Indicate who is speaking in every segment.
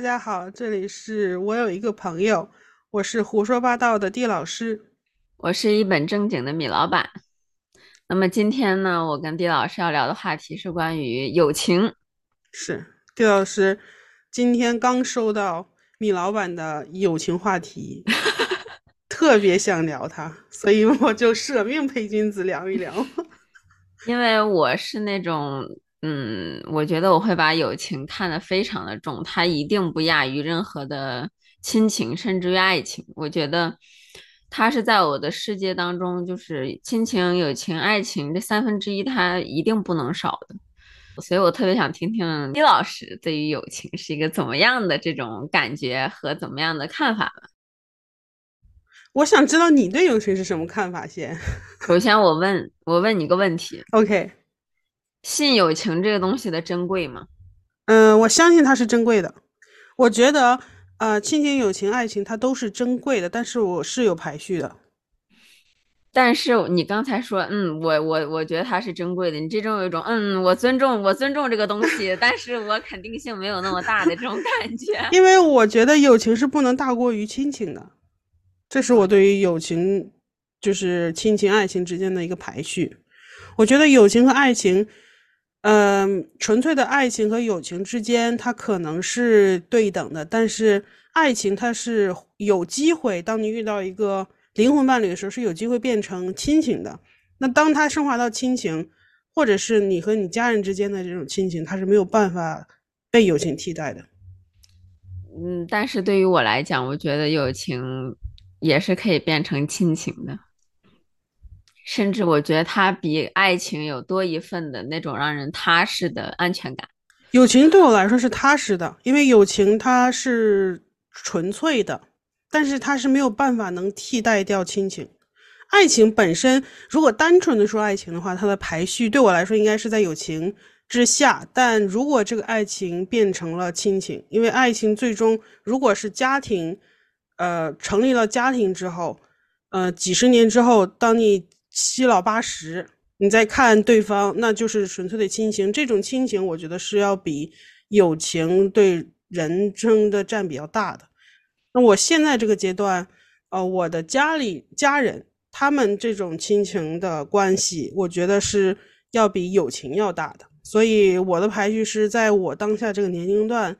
Speaker 1: 大家好，这里是我有一个朋友，我是胡说八道的地老师，
Speaker 2: 我是一本正经的米老板。那么今天呢，我跟地老师要聊的话题是关于友情。
Speaker 1: 是地老师今天刚收到米老板的友情话题，特别想聊他，所以我就舍命陪君子聊一聊。
Speaker 2: 因为我是那种。嗯，我觉得我会把友情看得非常的重，它一定不亚于任何的亲情，甚至于爱情。我觉得它是在我的世界当中，就是亲情、友情、爱情这三分之一，它一定不能少的。所以我特别想听听李老师对于友情是一个怎么样的这种感觉和怎么样的看法吧。
Speaker 1: 我想知道你对友情是什么看法先。
Speaker 2: 首先，我问我问你个问题
Speaker 1: ，OK。
Speaker 2: 信友情这个东西的珍贵吗？
Speaker 1: 嗯，我相信它是珍贵的。我觉得，呃，亲情、友情、爱情它都是珍贵的，但是我是有排序的。
Speaker 2: 但是你刚才说，嗯，我我我觉得它是珍贵的，你这种有一种，嗯，我尊重我尊重这个东西，但是我肯定性没有那么大的这种感觉。
Speaker 1: 因为我觉得友情是不能大过于亲情的，这是我对于友情，就是亲情、爱情之间的一个排序。我觉得友情和爱情。嗯，纯粹的爱情和友情之间，它可能是对等的，但是爱情它是有机会，当你遇到一个灵魂伴侣的时候，是有机会变成亲情的。那当它升华到亲情，或者是你和你家人之间的这种亲情，它是没有办法被友情替代的。
Speaker 2: 嗯，但是对于我来讲，我觉得友情也是可以变成亲情的。甚至我觉得它比爱情有多一份的那种让人踏实的安全感。
Speaker 1: 友情对我来说是踏实的，因为友情它是纯粹的，但是它是没有办法能替代掉亲情。爱情本身，如果单纯的说爱情的话，它的排序对我来说应该是在友情之下。但如果这个爱情变成了亲情，因为爱情最终如果是家庭，呃，成立了家庭之后，呃，几十年之后，当你。七老八十，你再看对方，那就是纯粹的亲情。这种亲情，我觉得是要比友情对人生的占比要大的。那我现在这个阶段，呃，我的家里家人，他们这种亲情的关系，我觉得是要比友情要大的。所以我的排序是在我当下这个年龄段，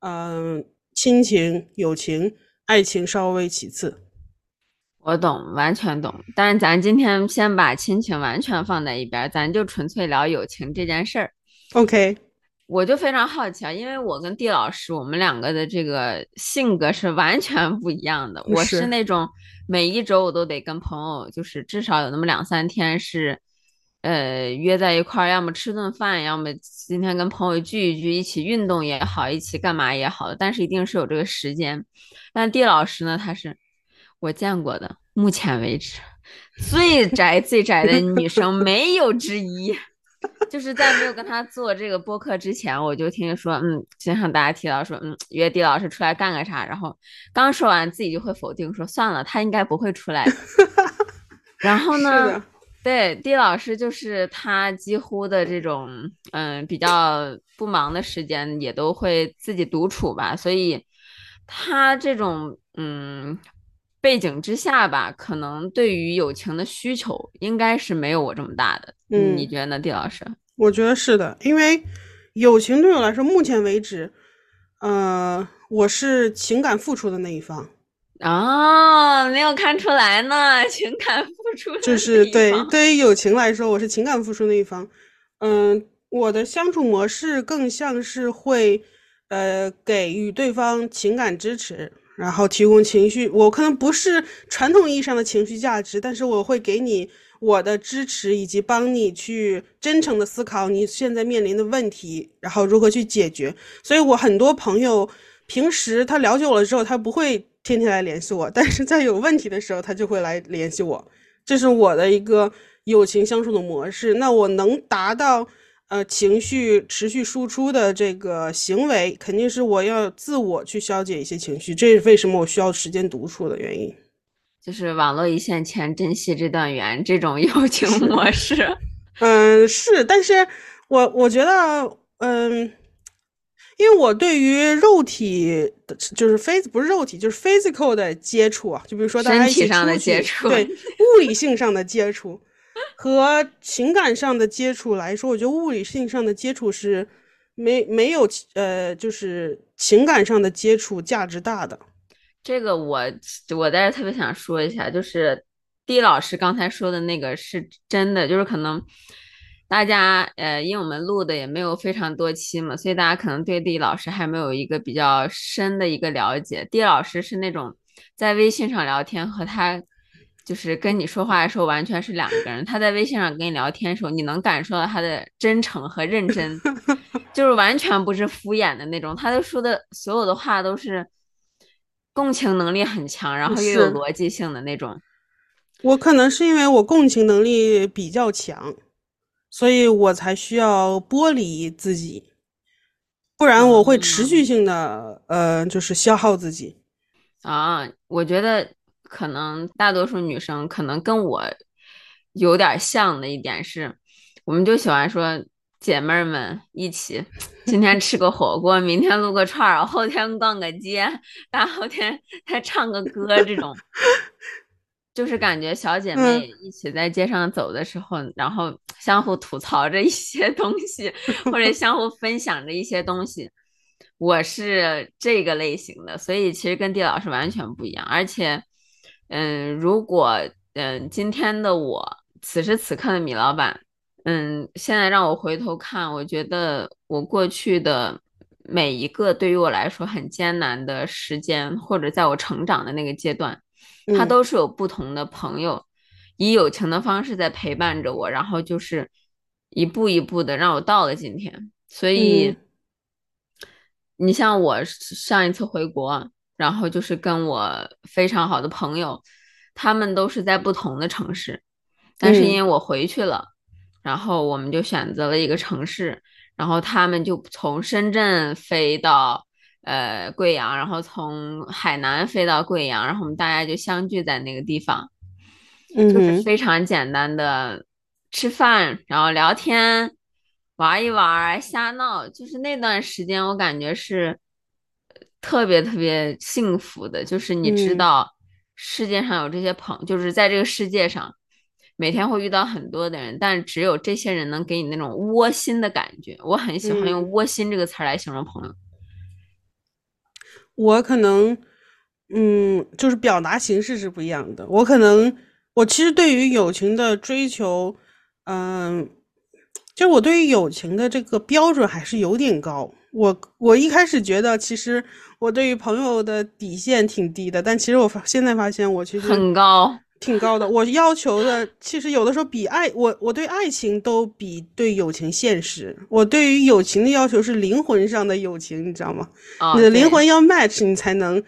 Speaker 1: 嗯，亲情、友情、爱情稍微其次。
Speaker 2: 我懂，完全懂。但是咱今天先把亲情完全放在一边，咱就纯粹聊友情这件事儿。
Speaker 1: OK，
Speaker 2: 我就非常好奇啊，因为我跟地老师，我们两个的这个性格是完全不一样的。我是那种每一周我都得跟朋友，就是至少有那么两三天是，呃，约在一块儿，要么吃顿饭，要么今天跟朋友聚一聚，一起运动也好，一起干嘛也好，但是一定是有这个时间。但地老师呢，他是。我见过的，目前为止最宅最宅的女生没有之一。就是在没有跟他做这个播客之前，我就听说，嗯，经常大家提到说，嗯，约地老师出来干个啥，然后刚说完自己就会否定说，算了，他应该不会出来。然后呢，对，地老师就是他几乎的这种，嗯，比较不忙的时间也都会自己独处吧，所以他这种，嗯。背景之下吧，可能对于友情的需求应该是没有我这么大的。嗯，你觉得呢，地老师？
Speaker 1: 我觉得是的，因为友情对我来说，目前为止，呃，我是情感付出的那一方。
Speaker 2: 哦，没有看出来呢，情感付出
Speaker 1: 就是对，对于友情来说，我是情感付出那一方。嗯，我的相处模式更像是会，呃，给予对方情感支持。然后提供情绪，我可能不是传统意义上的情绪价值，但是我会给你我的支持，以及帮你去真诚的思考你现在面临的问题，然后如何去解决。所以我很多朋友平时他了解我了之后，他不会天天来联系我，但是在有问题的时候，他就会来联系我。这是我的一个友情相处的模式。那我能达到。呃，情绪持续输出的这个行为，肯定是我要自我去消解一些情绪，这是为什么我需要时间独处的原因。
Speaker 2: 就是网络一线牵，珍惜这段缘，这种友情模式。
Speaker 1: 嗯，是，但是我我觉得，嗯，因为我对于肉体的，就是 phys 不是肉体，就是 physical 的接触啊，就比如说大家一起
Speaker 2: 上的接触，
Speaker 1: 对物理性上的接触 和情感上的接触来说，我觉得物理性上的接触是没没有呃，就是情感上的接触价值大的。
Speaker 2: 这个我我在这特别想说一下，就是狄老师刚才说的那个是真的，就是可能。大家呃，因为我们录的也没有非常多期嘛，所以大家可能对地老师还没有一个比较深的一个了解。地老师是那种在微信上聊天和他就是跟你说话的时候完全是两个人。他在微信上跟你聊天的时候，你能感受到他的真诚和认真，就是完全不是敷衍的那种。他说的所有的话都是共情能力很强，然后又有逻辑性的那种。
Speaker 1: 我可能是因为我共情能力比较强。所以我才需要剥离自己，不然我会持续性的呃，就是消耗自己。
Speaker 2: 啊，我觉得可能大多数女生可能跟我有点像的一点是，我们就喜欢说姐妹们一起，今天吃个火锅，明天撸个串儿，后天逛个街，大后天再唱个歌这种。就是感觉小姐妹一起在街上走的时候，然后相互吐槽着一些东西，或者相互分享着一些东西。我是这个类型的，所以其实跟地老师完全不一样。而且，嗯，如果嗯今天的我，此时此刻的米老板，嗯，现在让我回头看，我觉得我过去的每一个对于我来说很艰难的时间，或者在我成长的那个阶段。他都是有不同的朋友，以友情的方式在陪伴着我，然后就是一步一步的让我到了今天。所以，你像我上一次回国，然后就是跟我非常好的朋友，他们都是在不同的城市，但是因为我回去了，然后我们就选择了一个城市，然后他们就从深圳飞到。呃，贵阳，然后从海南飞到贵阳，然后我们大家就相聚在那个地方，就是非常简单的吃饭，然后聊天，玩一玩，瞎闹，就是那段时间我感觉是特别特别幸福的，就是你知道世界上有这些朋，就是在这个世界上每天会遇到很多的人，但只有这些人能给你那种窝心的感觉，我很喜欢用窝心这个词来形容朋友。
Speaker 1: 我可能，嗯，就是表达形式是不一样的。我可能，我其实对于友情的追求，嗯，就我对于友情的这个标准还是有点高。我我一开始觉得，其实我对于朋友的底线挺低的，但其实我发现在发现，我其实
Speaker 2: 很高。
Speaker 1: 挺高的，我要求的其实有的时候比爱我，我对爱情都比对友情现实。我对于友情的要求是灵魂上的友情，你知道吗？你的灵魂要 match，你才能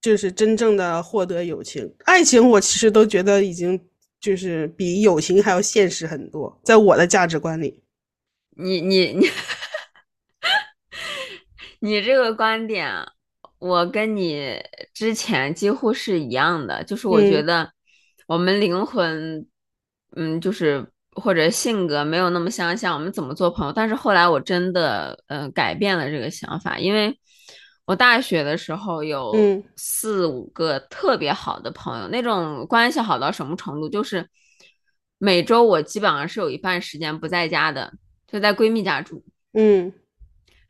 Speaker 1: 就是真正的获得友情。爱情我其实都觉得已经就是比友情还要现实很多，在我的价值观里。
Speaker 2: 你你你，你这个观点，我跟你之前几乎是一样的，就是我觉得。我们灵魂，嗯，就是或者性格没有那么相像，我们怎么做朋友？但是后来我真的，呃，改变了这个想法，因为我大学的时候有四五个特别好的朋友，那种关系好到什么程度？就是每周我基本上是有一半时间不在家的，就在闺蜜家住，
Speaker 1: 嗯，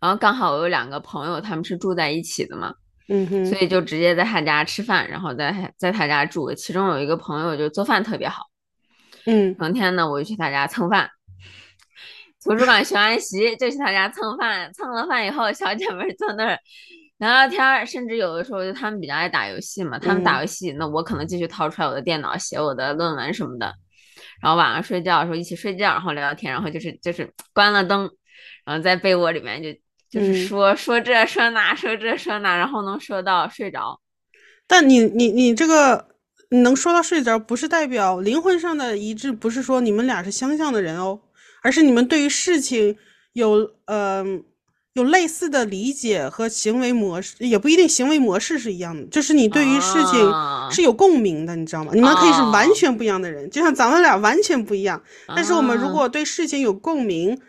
Speaker 2: 然后刚好我有两个朋友，他们是住在一起的嘛。
Speaker 1: 嗯哼，
Speaker 2: 所以就直接在他家吃饭，然后在在他家住。其中有一个朋友就做饭特别好，
Speaker 1: 嗯，
Speaker 2: 成天呢我就去他家蹭饭。图书馆学完习就去他家蹭饭，蹭了饭以后，小姐妹坐那儿聊聊天，甚至有的时候就他们比较爱打游戏嘛，他们打游戏，那我可能继续掏出来我的电脑写我的论文什么的。然后晚上睡觉的时候一起睡觉，然后聊聊天，然后就是就是关了灯，然后在被窝里面就。就是说说这说那说这说那，然后能说到睡着。
Speaker 1: 但你你你这个你能说到睡着，不是代表灵魂上的一致，不是说你们俩是相像的人哦，而是你们对于事情有呃有类似的理解和行为模式，也不一定行为模式是一样的，就是你对于事情是有共鸣的，你知道吗？你们可以是完全不一样的人，就像咱们俩完全不一样，但是我们如果对事情有共鸣。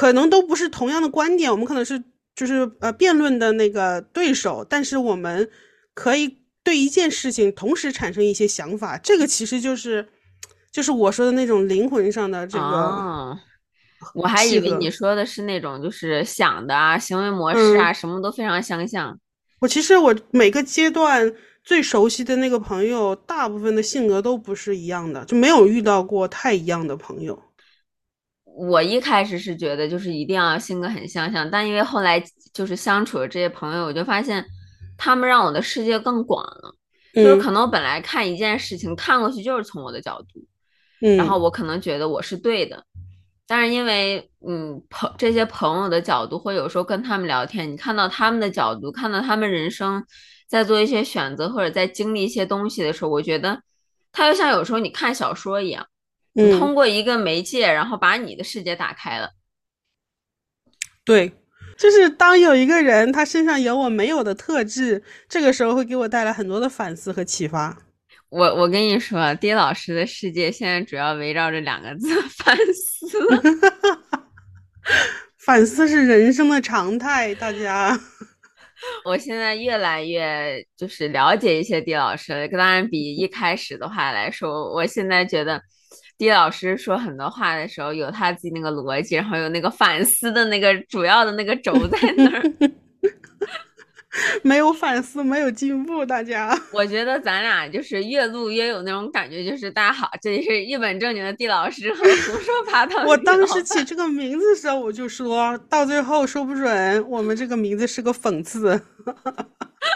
Speaker 1: 可能都不是同样的观点，我们可能是就是呃辩论的那个对手，但是我们可以对一件事情同时产生一些想法，这个其实就是就是我说的那种灵魂上的这个。
Speaker 2: 我还以为你说的是那种就是想的啊，行为模式啊，什么都非常相像。
Speaker 1: 我其实我每个阶段最熟悉的那个朋友，大部分的性格都不是一样的，就没有遇到过太一样的朋友。
Speaker 2: 我一开始是觉得就是一定要性格很相像，但因为后来就是相处的这些朋友，我就发现他们让我的世界更广了。就是可能我本来看一件事情看过去就是从我的角度，嗯然后我可能觉得我是对的。但是因为嗯朋这些朋友的角度，或有时候跟他们聊天，你看到他们的角度，看到他们人生在做一些选择或者在经历一些东西的时候，我觉得他就像有时候你看小说一样，你通过一个媒介，然后把你的世界打开了。
Speaker 1: 对，就是当有一个人他身上有我没有的特质，这个时候会给我带来很多的反思和启发。
Speaker 2: 我我跟你说，丁老师的世界现在主要围绕着两个字：反思。
Speaker 1: 反思是人生的常态，大家。
Speaker 2: 我现在越来越就是了解一些丁老师了，当然比一开始的话来说，我现在觉得丁老师说很多话的时候有他自己那个逻辑，然后有那个反思的那个主要的那个轴在那儿。
Speaker 1: 没有反思，没有进步，大家。
Speaker 2: 我觉得咱俩就是越录越有那种感觉，就是大家好，这里是一本正经的地老师和胡说八道。
Speaker 1: 我当时起这个名字的时候，我就说到最后说不准我们这个名字是个讽刺。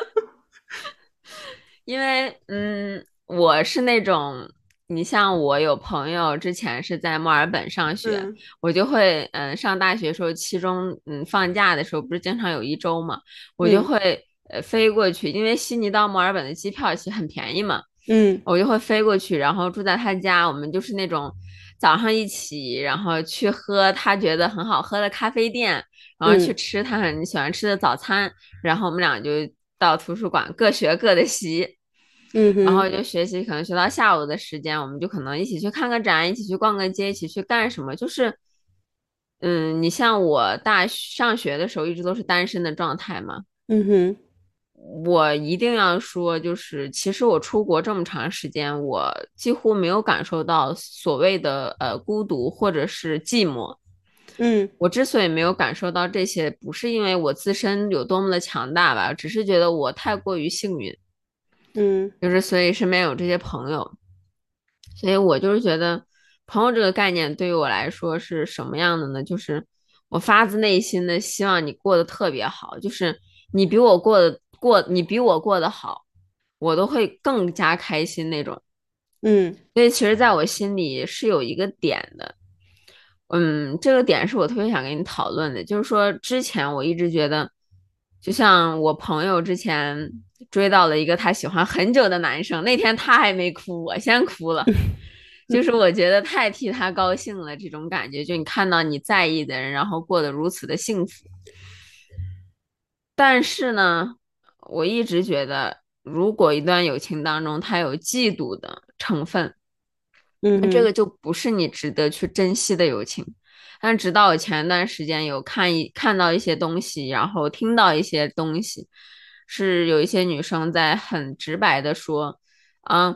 Speaker 2: 因为嗯，我是那种。你像我有朋友之前是在墨尔本上学，我就会嗯上大学时候期中嗯放假的时候不是经常有一周嘛，我就会呃飞过去，因为悉尼到墨尔本的机票其实很便宜嘛，
Speaker 1: 嗯，
Speaker 2: 我就会飞过去，然后住在他家，我们就是那种早上一起，然后去喝他觉得很好喝的咖啡店，然后去吃他很喜欢吃的早餐，然后我们俩就到图书馆各学各的习。
Speaker 1: 嗯，
Speaker 2: 然后就学习，可能学到下午的时间，我们就可能一起去看个展，一起去逛个街，一起去干什么？就是，嗯，你像我大上学的时候一直都是单身的状态嘛。
Speaker 1: 嗯哼，
Speaker 2: 我一定要说，就是其实我出国这么长时间，我几乎没有感受到所谓的呃孤独或者是寂寞。
Speaker 1: 嗯，
Speaker 2: 我之所以没有感受到这些，不是因为我自身有多么的强大吧，只是觉得我太过于幸运。
Speaker 1: 嗯，
Speaker 2: 就是所以身边有这些朋友，所以我就是觉得朋友这个概念对于我来说是什么样的呢？就是我发自内心的希望你过得特别好，就是你比我过得过，你比我过得好，我都会更加开心那种。
Speaker 1: 嗯，
Speaker 2: 所以其实在我心里是有一个点的，嗯，这个点是我特别想跟你讨论的，就是说之前我一直觉得，就像我朋友之前。追到了一个他喜欢很久的男生，那天他还没哭，我先哭了，就是我觉得太替他高兴了，这种感觉，就你看到你在意的人，然后过得如此的幸福。但是呢，我一直觉得，如果一段友情当中他有嫉妒的成分，
Speaker 1: 嗯，
Speaker 2: 这个就不是你值得去珍惜的友情。但直到我前段时间有看一看到一些东西，然后听到一些东西。是有一些女生在很直白的说，啊，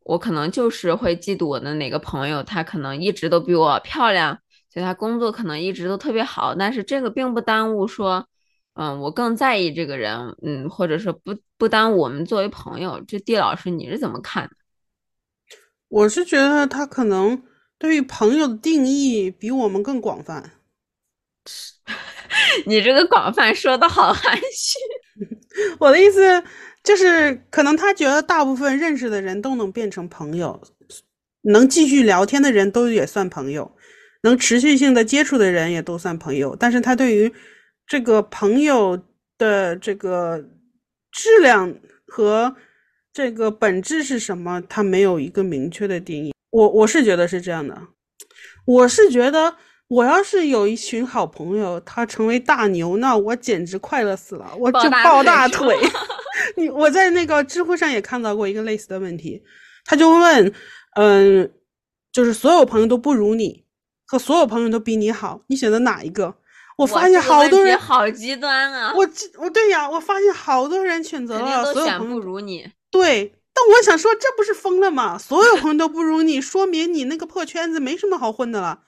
Speaker 2: 我可能就是会嫉妒我的哪个朋友，她可能一直都比我漂亮，所以她工作可能一直都特别好，但是这个并不耽误说，嗯，我更在意这个人，嗯，或者说不不耽误我们作为朋友。这地老师你是怎么看的？
Speaker 1: 我是觉得他可能对于朋友的定义比我们更广泛。
Speaker 2: 你这个广泛说的好含蓄。
Speaker 1: 我的意思就是，可能他觉得大部分认识的人都能变成朋友，能继续聊天的人都也算朋友，能持续性的接触的人也都算朋友。但是他对于这个朋友的这个质量和这个本质是什么，他没有一个明确的定义。我我是觉得是这样的，我是觉得。我要是有一群好朋友，他成为大牛，那我简直快乐死了，我就抱大腿。你我在那个知乎上也看到过一个类似的问题，他就问，嗯，就是所有朋友都不如你，和所有朋友都比你好，你选择哪一个？我发现好多人
Speaker 2: 好极端啊！
Speaker 1: 我我对呀，我发现好多人选择了所有
Speaker 2: 朋友不如你。
Speaker 1: 对，但我想说，这不是疯了吗？所有朋友都不如你，说明你那个破圈子没什么好混的了。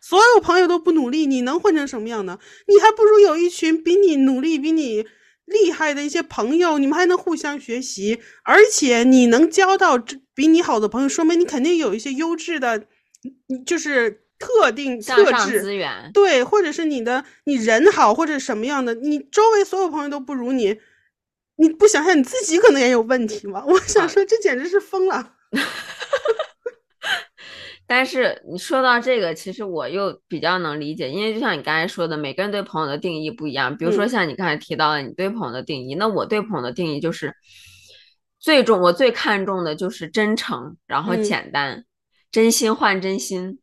Speaker 1: 所有朋友都不努力，你能混成什么样呢？你还不如有一群比你努力、比你厉害的一些朋友，你们还能互相学习，而且你能交到比你好的朋友，说明你肯定有一些优质的，就是。特定特质
Speaker 2: 资源
Speaker 1: 对，或者是你的你人好或者什么样的，你周围所有朋友都不如你，你不想想你自己可能也有问题吗？我想说这简直是疯了。
Speaker 2: 但是你说到这个，其实我又比较能理解，因为就像你刚才说的，每个人对朋友的定义不一样。比如说像你刚才提到的，你对朋友的定义，那我对朋友的定义就是最重，我最看重的就是真诚，然后简单，真心换真心。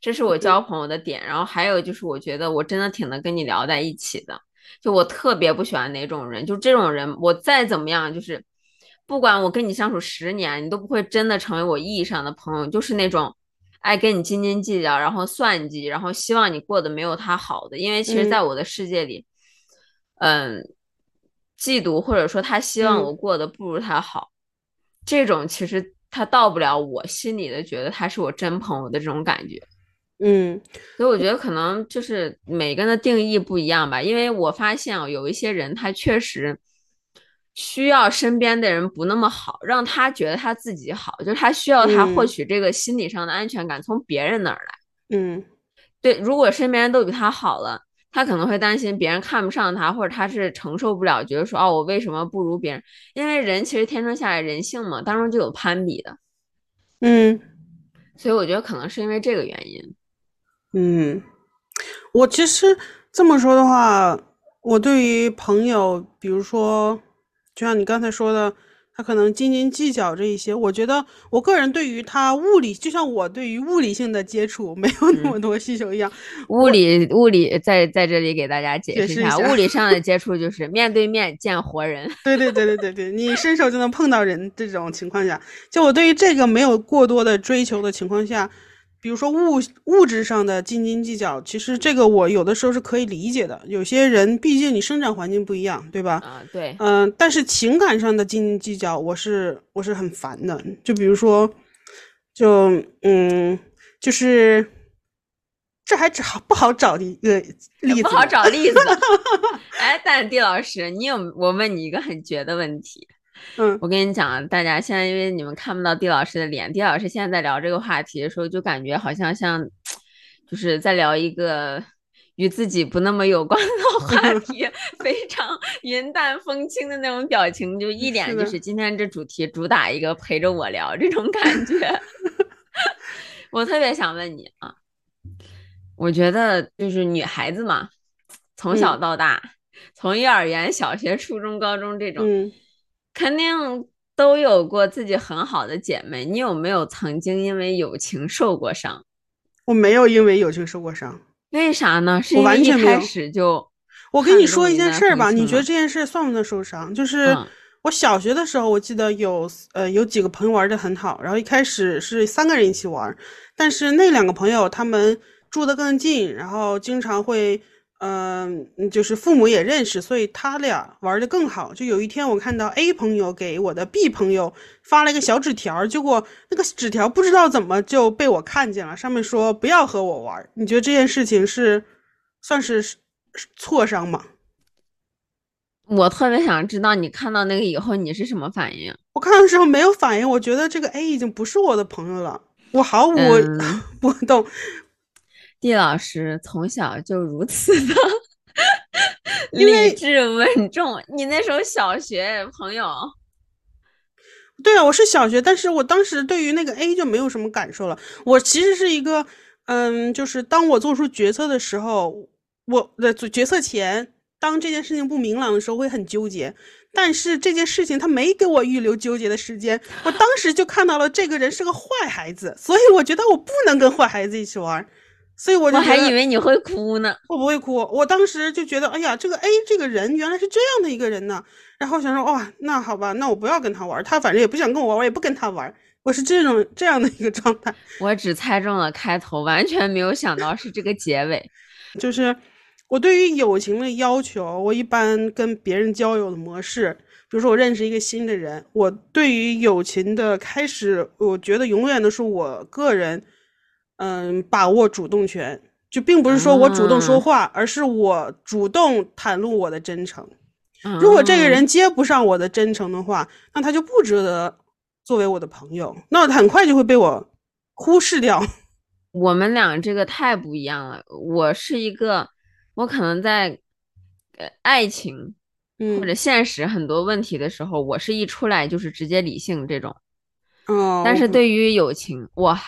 Speaker 2: 这是我交朋友的点，然后还有就是，我觉得我真的挺能跟你聊在一起的。就我特别不喜欢哪种人，就这种人，我再怎么样，就是不管我跟你相处十年，你都不会真的成为我意义上的朋友。就是那种爱跟你斤斤计较，然后算计，然后希望你过得没有他好的。因为其实，在我的世界里，嗯，嫉妒或者说他希望我过得不如他好，这种其实他到不了我心里的，觉得他是我真朋友的这种感觉。
Speaker 1: 嗯，
Speaker 2: 所以我觉得可能就是每个人的定义不一样吧，因为我发现啊，有一些人他确实需要身边的人不那么好，让他觉得他自己好，就是他需要他获取这个心理上的安全感从别人那儿
Speaker 1: 来。嗯，
Speaker 2: 对，如果身边人都比他好了，他可能会担心别人看不上他，或者他是承受不了，觉得说哦，我为什么不如别人？因为人其实天生下来人性嘛，当中就有攀比的。
Speaker 1: 嗯，
Speaker 2: 所以我觉得可能是因为这个原因。
Speaker 1: 嗯，我其实这么说的话，我对于朋友，比如说，就像你刚才说的，他可能斤斤计较这一些，我觉得我个人对于他物理，就像我对于物理性的接触没有那么多需求一样。
Speaker 2: 物理物理在在这里给大家解释一下，物理上的接触就是面对面见活人。
Speaker 1: 对对对对对对，你伸手就能碰到人这种情况下，就我对于这个没有过多的追求的情况下。比如说物物质上的斤斤计较，其实这个我有的时候是可以理解的。有些人毕竟你生长环境不一样，对吧？
Speaker 2: 啊，对，
Speaker 1: 嗯，但是情感上的斤斤计较，我是我是很烦的。就比如说，就嗯，就是这还找不好找的一个例子，不
Speaker 2: 好找例子。哎，但地老师，你有我问你一个很绝的问题。
Speaker 1: 嗯，
Speaker 2: 我跟你讲，大家现在因为你们看不到地老师的脸，地老师现在在聊这个话题的时候，就感觉好像像，就是在聊一个与自己不那么有关的话 题，非常云淡风轻的那种表情，就一脸就是今天这主题主打一个陪着我聊这种感觉。我特别想问你啊，我觉得就是女孩子嘛，从小到大，从幼儿园、小学、初中、高中这种。肯定都有过自己很好的姐妹，你有没有曾经因为友情受过伤？
Speaker 1: 我没有因为友情受过伤，
Speaker 2: 为啥呢？是因为一开始就……
Speaker 1: 我跟你说一件事儿吧，你觉得这件事算不算受伤？就是我小学的时候，我记得有呃有几个朋友玩的很好，然后一开始是三个人一起玩，但是那两个朋友他们住的更近，然后经常会。嗯，就是父母也认识，所以他俩玩的更好。就有一天，我看到 A 朋友给我的 B 朋友发了一个小纸条，结果那个纸条不知道怎么就被我看见了，上面说不要和我玩。你觉得这件事情是算是挫伤吗？
Speaker 2: 我特别想知道你看到那个以后你是什么反应？
Speaker 1: 我看到时候没有反应，我觉得这个 A 已经不是我的朋友了，我毫无波动。
Speaker 2: 地老师从小就如此的 理智稳重。你那时候小学朋友？
Speaker 1: 对啊，我是小学，但是我当时对于那个 A 就没有什么感受了。我其实是一个，嗯，就是当我做出决策的时候，我的决策前，当这件事情不明朗的时候，会很纠结。但是这件事情他没给我预留纠结的时间，我当时就看到了这个人是个坏孩子，所以我觉得我不能跟坏孩子一起玩。所以我就我
Speaker 2: 还以为你会哭呢，
Speaker 1: 我不会哭。我当时就觉得，哎呀，这个 A 这个人原来是这样的一个人呢。然后想说，哇，那好吧，那我不要跟他玩，他反正也不想跟我玩，我也不跟他玩。我是这种这样的一个状态。
Speaker 2: 我只猜中了开头，完全没有想到是这个结尾。
Speaker 1: 就是，我对于友情的要求，我一般跟别人交友的模式，比如说我认识一个新的人，我对于友情的开始，我觉得永远都是我个人，嗯，把握主动权，就并不是说我主动说话，而是我主动袒露我的真诚。如果这个人接不上我的真诚的话，那他就不值得作为我的朋友，那很快就会被我忽视掉。
Speaker 2: 我们俩这个太不一样了。我是一个，我可能在呃爱情或者现实很多问题的时候，我是一出来就是直接理性这种。
Speaker 1: 哦。
Speaker 2: 但是对于友情，哇，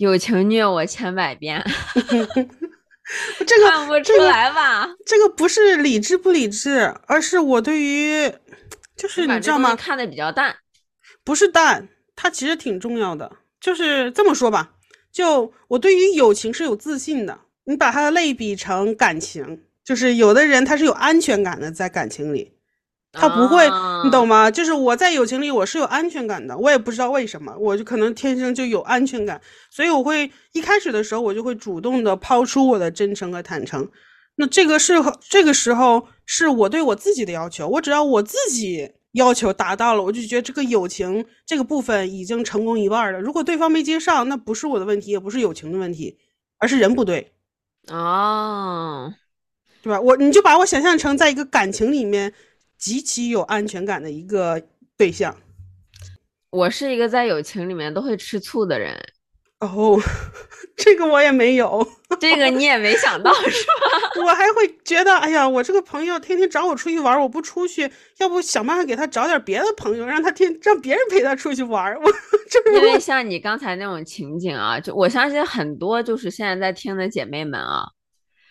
Speaker 2: 友情虐我千百遍。
Speaker 1: 这个
Speaker 2: 看不出来吧？
Speaker 1: 这个不是理智不理智，而是我对于，就是你知道吗？
Speaker 2: 看的比较淡，
Speaker 1: 不是淡，它其实挺重要的。就是这么说吧。就我对于友情是有自信的，你把它类比成感情，就是有的人他是有安全感的，在感情里，他不会，你懂吗？就是我在友情里我是有安全感的，我也不知道为什么，我就可能天生就有安全感，所以我会一开始的时候我就会主动的抛出我的真诚和坦诚，那这个是这个时候是我对我自己的要求，我只要我自己。要求达到了，我就觉得这个友情这个部分已经成功一半了。如果对方没接上，那不是我的问题，也不是友情的问题，而是人不对。
Speaker 2: 哦，
Speaker 1: 对吧？我你就把我想象成在一个感情里面极其有安全感的一个对象。
Speaker 2: 我是一个在友情里面都会吃醋的人。
Speaker 1: 哦，这个我也没有，
Speaker 2: 这个你也没想到是吧？
Speaker 1: 我还会觉得，哎呀，我这个朋友天天找我出去玩，我不出去，要不想办法给他找点别的朋友，让他天让别人陪他出去玩。我
Speaker 2: 因为像你刚才那种情景啊，就我相信很多就是现在在听的姐妹们啊，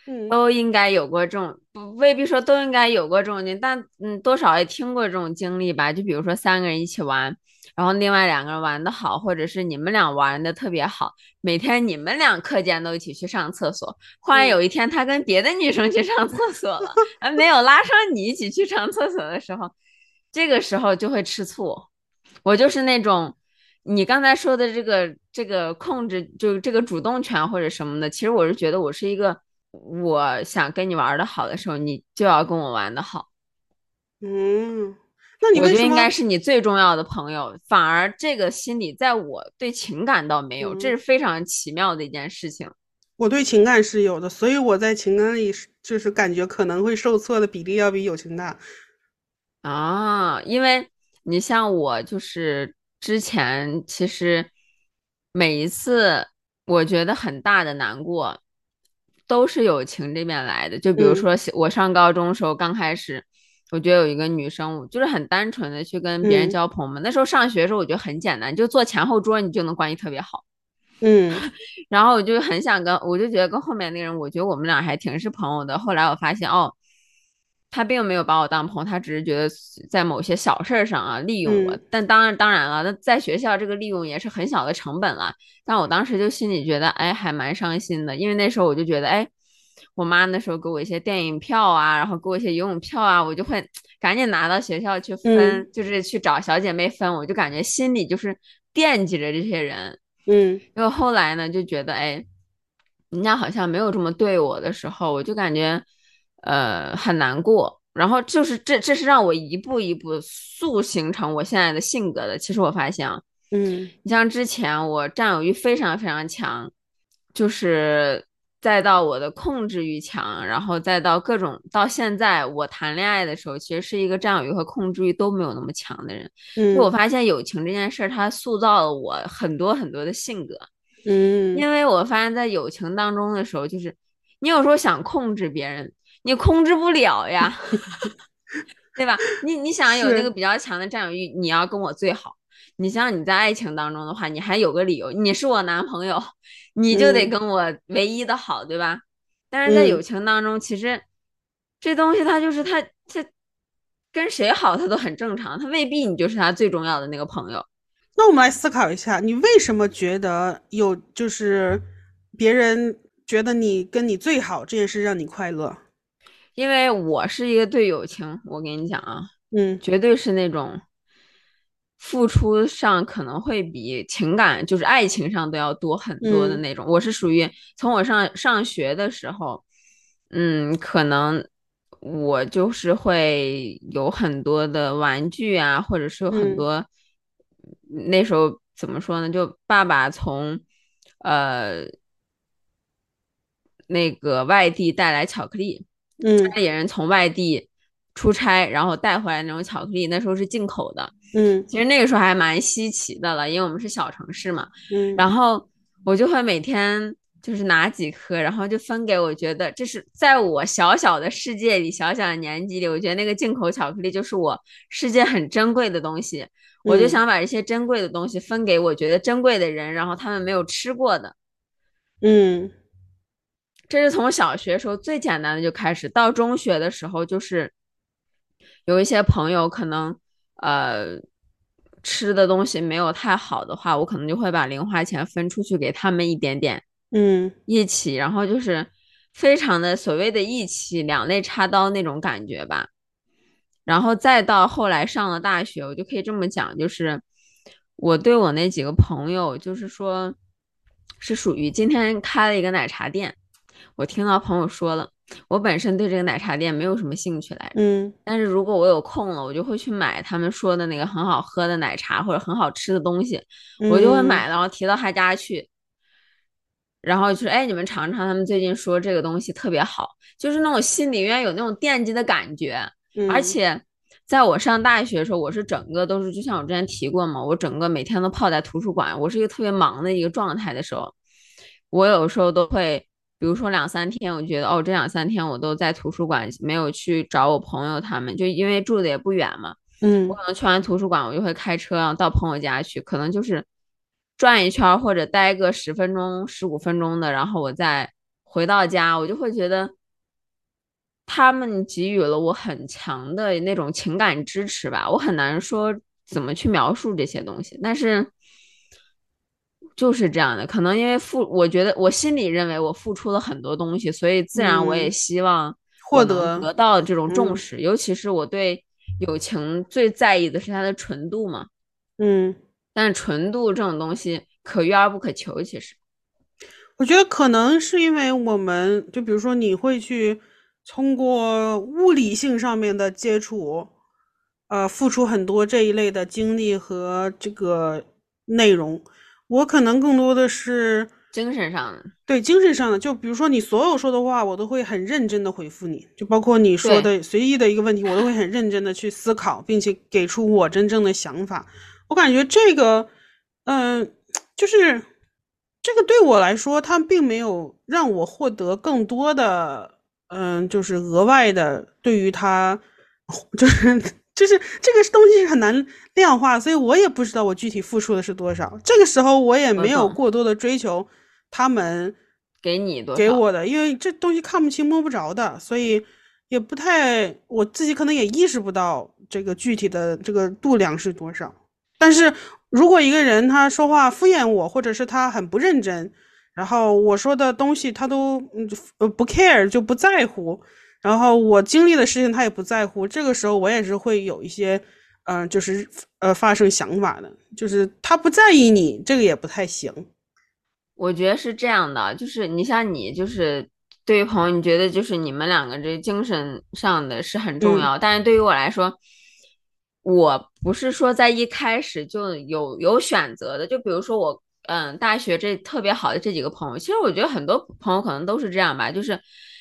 Speaker 1: 嗯，
Speaker 2: 都应该有过这种，不未必说都应该有过这种经，但嗯，多少也听过这种经历吧。就比如说三个人一起玩。然后另外两个人玩的好，或者是你们俩玩的特别好，每天你们俩课间都一起去上厕所。忽然有一天他跟别的女生去上厕所了，而没有拉上你一起去上厕所的时候，这个时候就会吃醋。我就是那种你刚才说的这个这个控制，就这个主动权或者什么的，其实我是觉得我是一个，我想跟你玩的好的时候，你就要跟我玩的好。
Speaker 1: 嗯。那你
Speaker 2: 我觉得应该是你最重要的朋友，反而这个心理在我对情感倒没有，这是非常奇妙的一件事情。
Speaker 1: 我对情感是有的，所以我在情感里就是感觉可能会受挫的比例要比友情大。
Speaker 2: 啊，因为你像我，就是之前其实每一次我觉得很大的难过，都是友情这边来的。就比如说我上高中时候刚开始。我觉得有一个女生，就是很单纯的去跟别人交朋友嘛。那时候上学的时候，我觉得很简单，就坐前后桌，你就能关系特别好。
Speaker 1: 嗯，
Speaker 2: 然后我就很想跟，我就觉得跟后面那个人，我觉得我们俩还挺是朋友的。后来我发现，哦，他并没有把我当朋友，他只是觉得在某些小事上啊利用我。但当然，当然了，那在学校这个利用也是很小的成本了。但我当时就心里觉得，哎，还蛮伤心的，因为那时候我就觉得，哎。我妈那时候给我一些电影票啊，然后给我一些游泳票啊，我就会赶紧拿到学校去分，就是去找小姐妹分。我就感觉心里就是惦记着这些人，
Speaker 1: 嗯。
Speaker 2: 因为后来呢，就觉得哎，人家好像没有这么对我的时候，我就感觉呃很难过。然后就是这，这是让我一步一步塑形成我现在的性格的。其实我发现，
Speaker 1: 嗯，
Speaker 2: 你像之前我占有欲非常非常强，就是。再到我的控制欲强，然后再到各种到现在我谈恋爱的时候，其实是一个占有欲和控制欲都没有那么强的人。
Speaker 1: 嗯，
Speaker 2: 我发现友情这件事儿，它塑造了我很多很多的性格。
Speaker 1: 嗯，
Speaker 2: 因为我发现，在友情当中的时候，就是你有时候想控制别人，你控制不了呀，对吧？你你想有那个比较强的占有欲，你要跟我最好。你像你在爱情当中的话，你还有个理由，你是我男朋友，你就得跟我唯一的好，对吧？但是在友情当中，其实这东西它就是它，它跟谁好它都很正常，它未必你就是他最重要的那个朋友。
Speaker 1: 那我们来思考一下，你为什么觉得有就是别人觉得你跟你最好这件事让你快乐？
Speaker 2: 因为我是一个对友情，我跟你讲啊，
Speaker 1: 嗯，
Speaker 2: 绝对是那种。付出上可能会比情感，就是爱情上都要多很多的那种。我是属于从我上上学的时候，嗯，可能我就是会有很多的玩具啊，或者是有很多，那时候怎么说呢？就爸爸从呃那个外地带来巧克力，
Speaker 1: 嗯，
Speaker 2: 家里人从外地出差，然后带回来那种巧克力，那时候是进口的，
Speaker 1: 嗯，
Speaker 2: 其实那个时候还蛮稀奇的了，因为我们是小城市嘛，
Speaker 1: 嗯，
Speaker 2: 然后我就会每天。就是拿几颗，然后就分给我觉得这是在我小小的世界里、小小的年纪里，我觉得那个进口巧克力就是我世界很珍贵的东西。我就想把这些珍贵的东西分给我觉得珍贵的人，然后他们没有吃过的。
Speaker 1: 嗯，
Speaker 2: 这是从小学时候最简单的就开始，到中学的时候就是有一些朋友可能呃吃的东西没有太好的话，我可能就会把零花钱分出去给他们一点点。
Speaker 1: 嗯，
Speaker 2: 一起，然后就是非常的所谓的义气，两肋插刀那种感觉吧。然后再到后来上了大学，我就可以这么讲，就是我对我那几个朋友，就是说，是属于今天开了一个奶茶店，我听到朋友说了，我本身对这个奶茶店没有什么兴趣来，
Speaker 1: 嗯，
Speaker 2: 但是如果我有空了，我就会去买他们说的那个很好喝的奶茶或者很好吃的东西，我就会买，然后提到他家去。然后就是，哎，你们尝尝，他们最近说这个东西特别好，就是那种心里面有那种惦记的感觉。而且，在我上大学的时候，我是整个都是，就像我之前提过嘛，我整个每天都泡在图书馆，我是一个特别忙的一个状态的时候，我有时候都会，比如说两三天，我觉得哦，这两三天我都在图书馆，没有去找我朋友他们，就因为住的也不远嘛，
Speaker 1: 嗯，
Speaker 2: 我可能去完图书馆，我就会开车到朋友家去，可能就是。转一圈或者待个十分钟、十五分钟的，然后我再回到家，我就会觉得他们给予了我很强的那种情感支持吧。我很难说怎么去描述这些东西，但是就是这样的。可能因为付，我觉得我心里认为我付出了很多东西，所以自然我也希望
Speaker 1: 获得
Speaker 2: 得到这种重视。尤其是我对友情最在意的是它的纯度嘛。
Speaker 1: 嗯。
Speaker 2: 但纯度这种东西可遇而不可求，其实，
Speaker 1: 我觉得可能是因为我们，就比如说你会去通过物理性上面的接触，呃，付出很多这一类的精力和这个内容。我可能更多的是
Speaker 2: 精神上的，
Speaker 1: 对精神上的。就比如说你所有说的话，我都会很认真的回复你，就包括你说的随意的一个问题，我都会很认真的去思考，并且给出我真正的想法。我感觉这个，嗯，就是这个对我来说，它并没有让我获得更多的，嗯，就是额外的对于他，就是就是这个东西是很难量化，所以我也不知道我具体付出的是多少。这个时候我也没有过多的追求他们
Speaker 2: 给你多
Speaker 1: 给我的，因为这东西看不清摸不着的，所以也不太我自己可能也意识不到这个具体的这个度量是多少。但是如果一个人他说话敷衍我，或者是他很不认真，然后我说的东西他都呃不 care 就不在乎，然后我经历的事情他也不在乎，这个时候我也是会有一些嗯，就是呃发生想法的，就是他不在意你，这个也不太行。
Speaker 2: 我觉得是这样的，就是你像你，就是对于朋友，你觉得就是你们两个这精神上的是很重要，但是对于我来说。我不是说在一开始就有有选择的，就比如说我，嗯，大学这特别好的这几个朋友，其实我觉得很多朋友可能都是这样吧，就是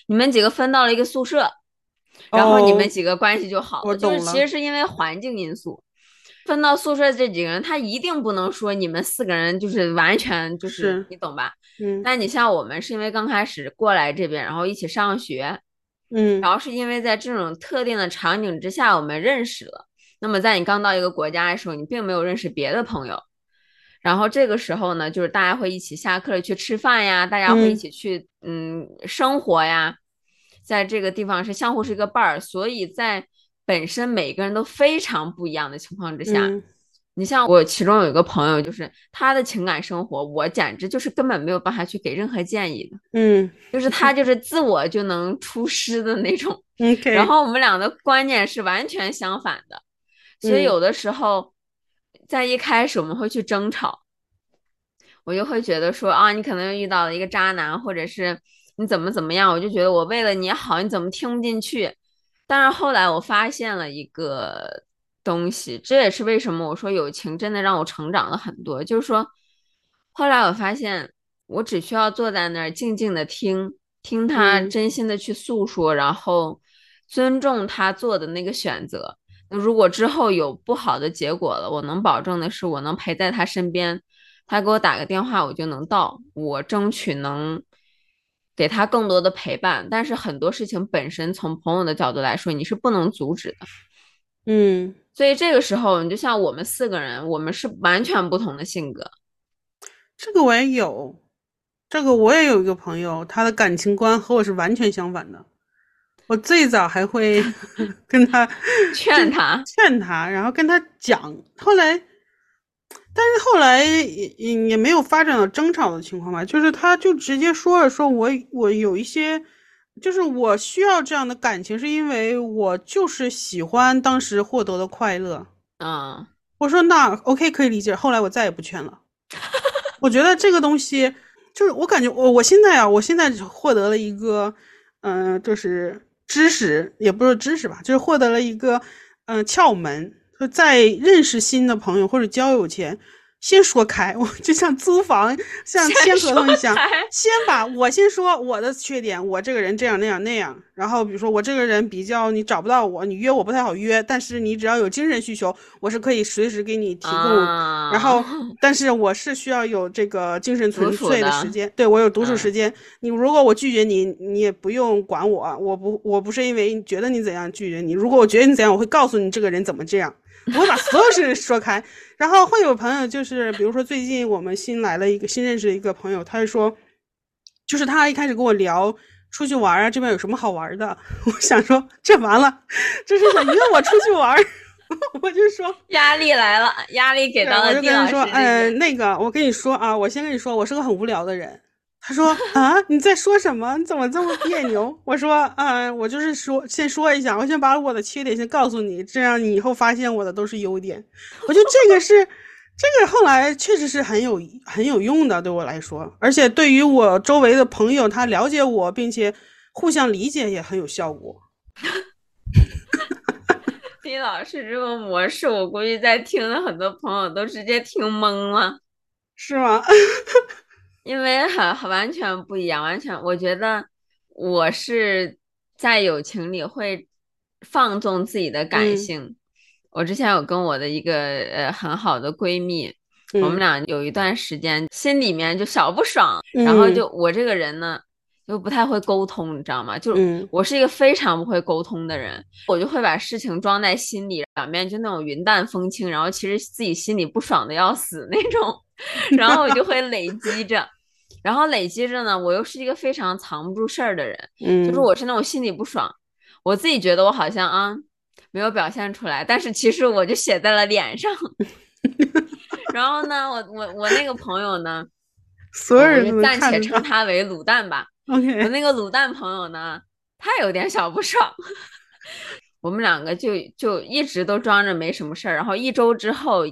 Speaker 2: 你们几个分到了一个宿舍，然后你们几个关系就好了，就是其实是因为环境因素，分到宿舍这几个人，他一定不能说你们四个人就是完全就是你懂吧？
Speaker 1: 嗯，
Speaker 2: 但你像我们是因为刚开始过来这边，然后一起上学，
Speaker 1: 嗯，
Speaker 2: 然后是因为在这种特定的场景之下，我们认识了。那么在你刚到一个国家的时候，你并没有认识别的朋友，然后这个时候呢，就是大家会一起下课了去吃饭呀，大家会一起去嗯生活呀，在这个地方是相互是一个伴儿，所以在本身每个人都非常不一样的情况之下，你像我其中有一个朋友，就是他的情感生活，我简直就是根本没有办法去给任何建议的，
Speaker 1: 嗯，
Speaker 2: 就是他就是自我就能出师的那种然后我们俩的观念是完全相反的。所以有的时候，在一开始我们会去争吵，我就会觉得说啊，你可能遇到了一个渣男，或者是你怎么怎么样，我就觉得我为了你好，你怎么听不进去？但是后来我发现了一个东西，这也是为什么我说友情真的让我成长了很多。就是说，后来我发现，我只需要坐在那儿静静的听，听他真心的去诉说，然后尊重他做的那个选择。那如果之后有不好的结果了，我能保证的是，我能陪在他身边。他给我打个电话，我就能到。我争取能给他更多的陪伴。但是很多事情本身从朋友的角度来说，你是不能阻止的。
Speaker 1: 嗯，
Speaker 2: 所以这个时候，你就像我们四个人，我们是完全不同的性格。
Speaker 1: 这个我也有，这个我也有一个朋友，他的感情观和我是完全相反的。我最早还会 跟他
Speaker 2: 劝他，
Speaker 1: 劝他，然后跟他讲，后来。但是后来也也也没有发展到争吵的情况吧，就是他就直接说了，说我我有一些，就是我需要这样的感情，是因为我就是喜欢当时获得的快乐。
Speaker 2: 嗯，
Speaker 1: 我说那 OK 可以理解。后来我再也不劝了，我觉得这个东西就是我感觉我我现在啊，我现在获得了一个嗯，就是知识，也不是知识吧，就是获得了一个嗯窍门。在认识新的朋友或者交友前，先说开，我就像租房，像签合同一样，先把我先说我的缺点，我这个人这样那样那样。然后比如说我这个人比较你找不到我，你约我不太好约，但是你只要有精神需求，我是可以随时给你提供。然后，但是我是需要有这个精神纯粹的时间，对我有独处时间。你如果我拒绝你，你也不用管我，我不我不是因为觉得你怎样拒绝你，如果我觉得你怎样，我会告诉你这个人怎么这样。我会把所有事情说开，然后会有朋友，就是比如说最近我们新来了一个新认识的一个朋友，他就说，就是他一开始跟我聊出去玩啊，这边有什么好玩的，我想说这完了，这是想约我出去玩，我就说。
Speaker 2: 压力来了，压力给到了
Speaker 1: 我就跟他说，嗯，那个我跟你说啊，我先跟你说，我是个很无聊的人。他说啊，你在说什么？你怎么这么别扭？我说啊，我就是说，先说一下，我先把我的缺点先告诉你，这样你以后发现我的都是优点。我觉得这个是，这个后来确实是很有很有用的，对我来说，而且对于我周围的朋友，他了解我，并且互相理解也很有效果。
Speaker 2: 李老师这个模式，我估计在听的很多朋友都直接听懵了，
Speaker 1: 是吗？
Speaker 2: 因为很很完全不一样，完全我觉得我是在友情里会放纵自己的感性。我之前有跟我的一个呃很好的闺蜜，我们俩有一段时间心里面就小不爽，然后就我这个人呢就不太会沟通，你知道吗？就我是一个非常不会沟通的人，我就会把事情装在心里，表面就那种云淡风轻，然后其实自己心里不爽的要死那种，然后我就会累积着。然后累积着呢，我又是一个非常藏不住事儿的人，嗯，就是我是那种心里不爽，我自己觉得我好像啊没有表现出来，但是其实我就写在了脸上。然后呢，我我我那个朋友呢，
Speaker 1: 所有人
Speaker 2: 暂且称他为卤蛋吧。
Speaker 1: OK，
Speaker 2: 我那个卤蛋朋友呢，他有点小不爽，我们两个就就一直都装着没什么事儿，然后一周之后。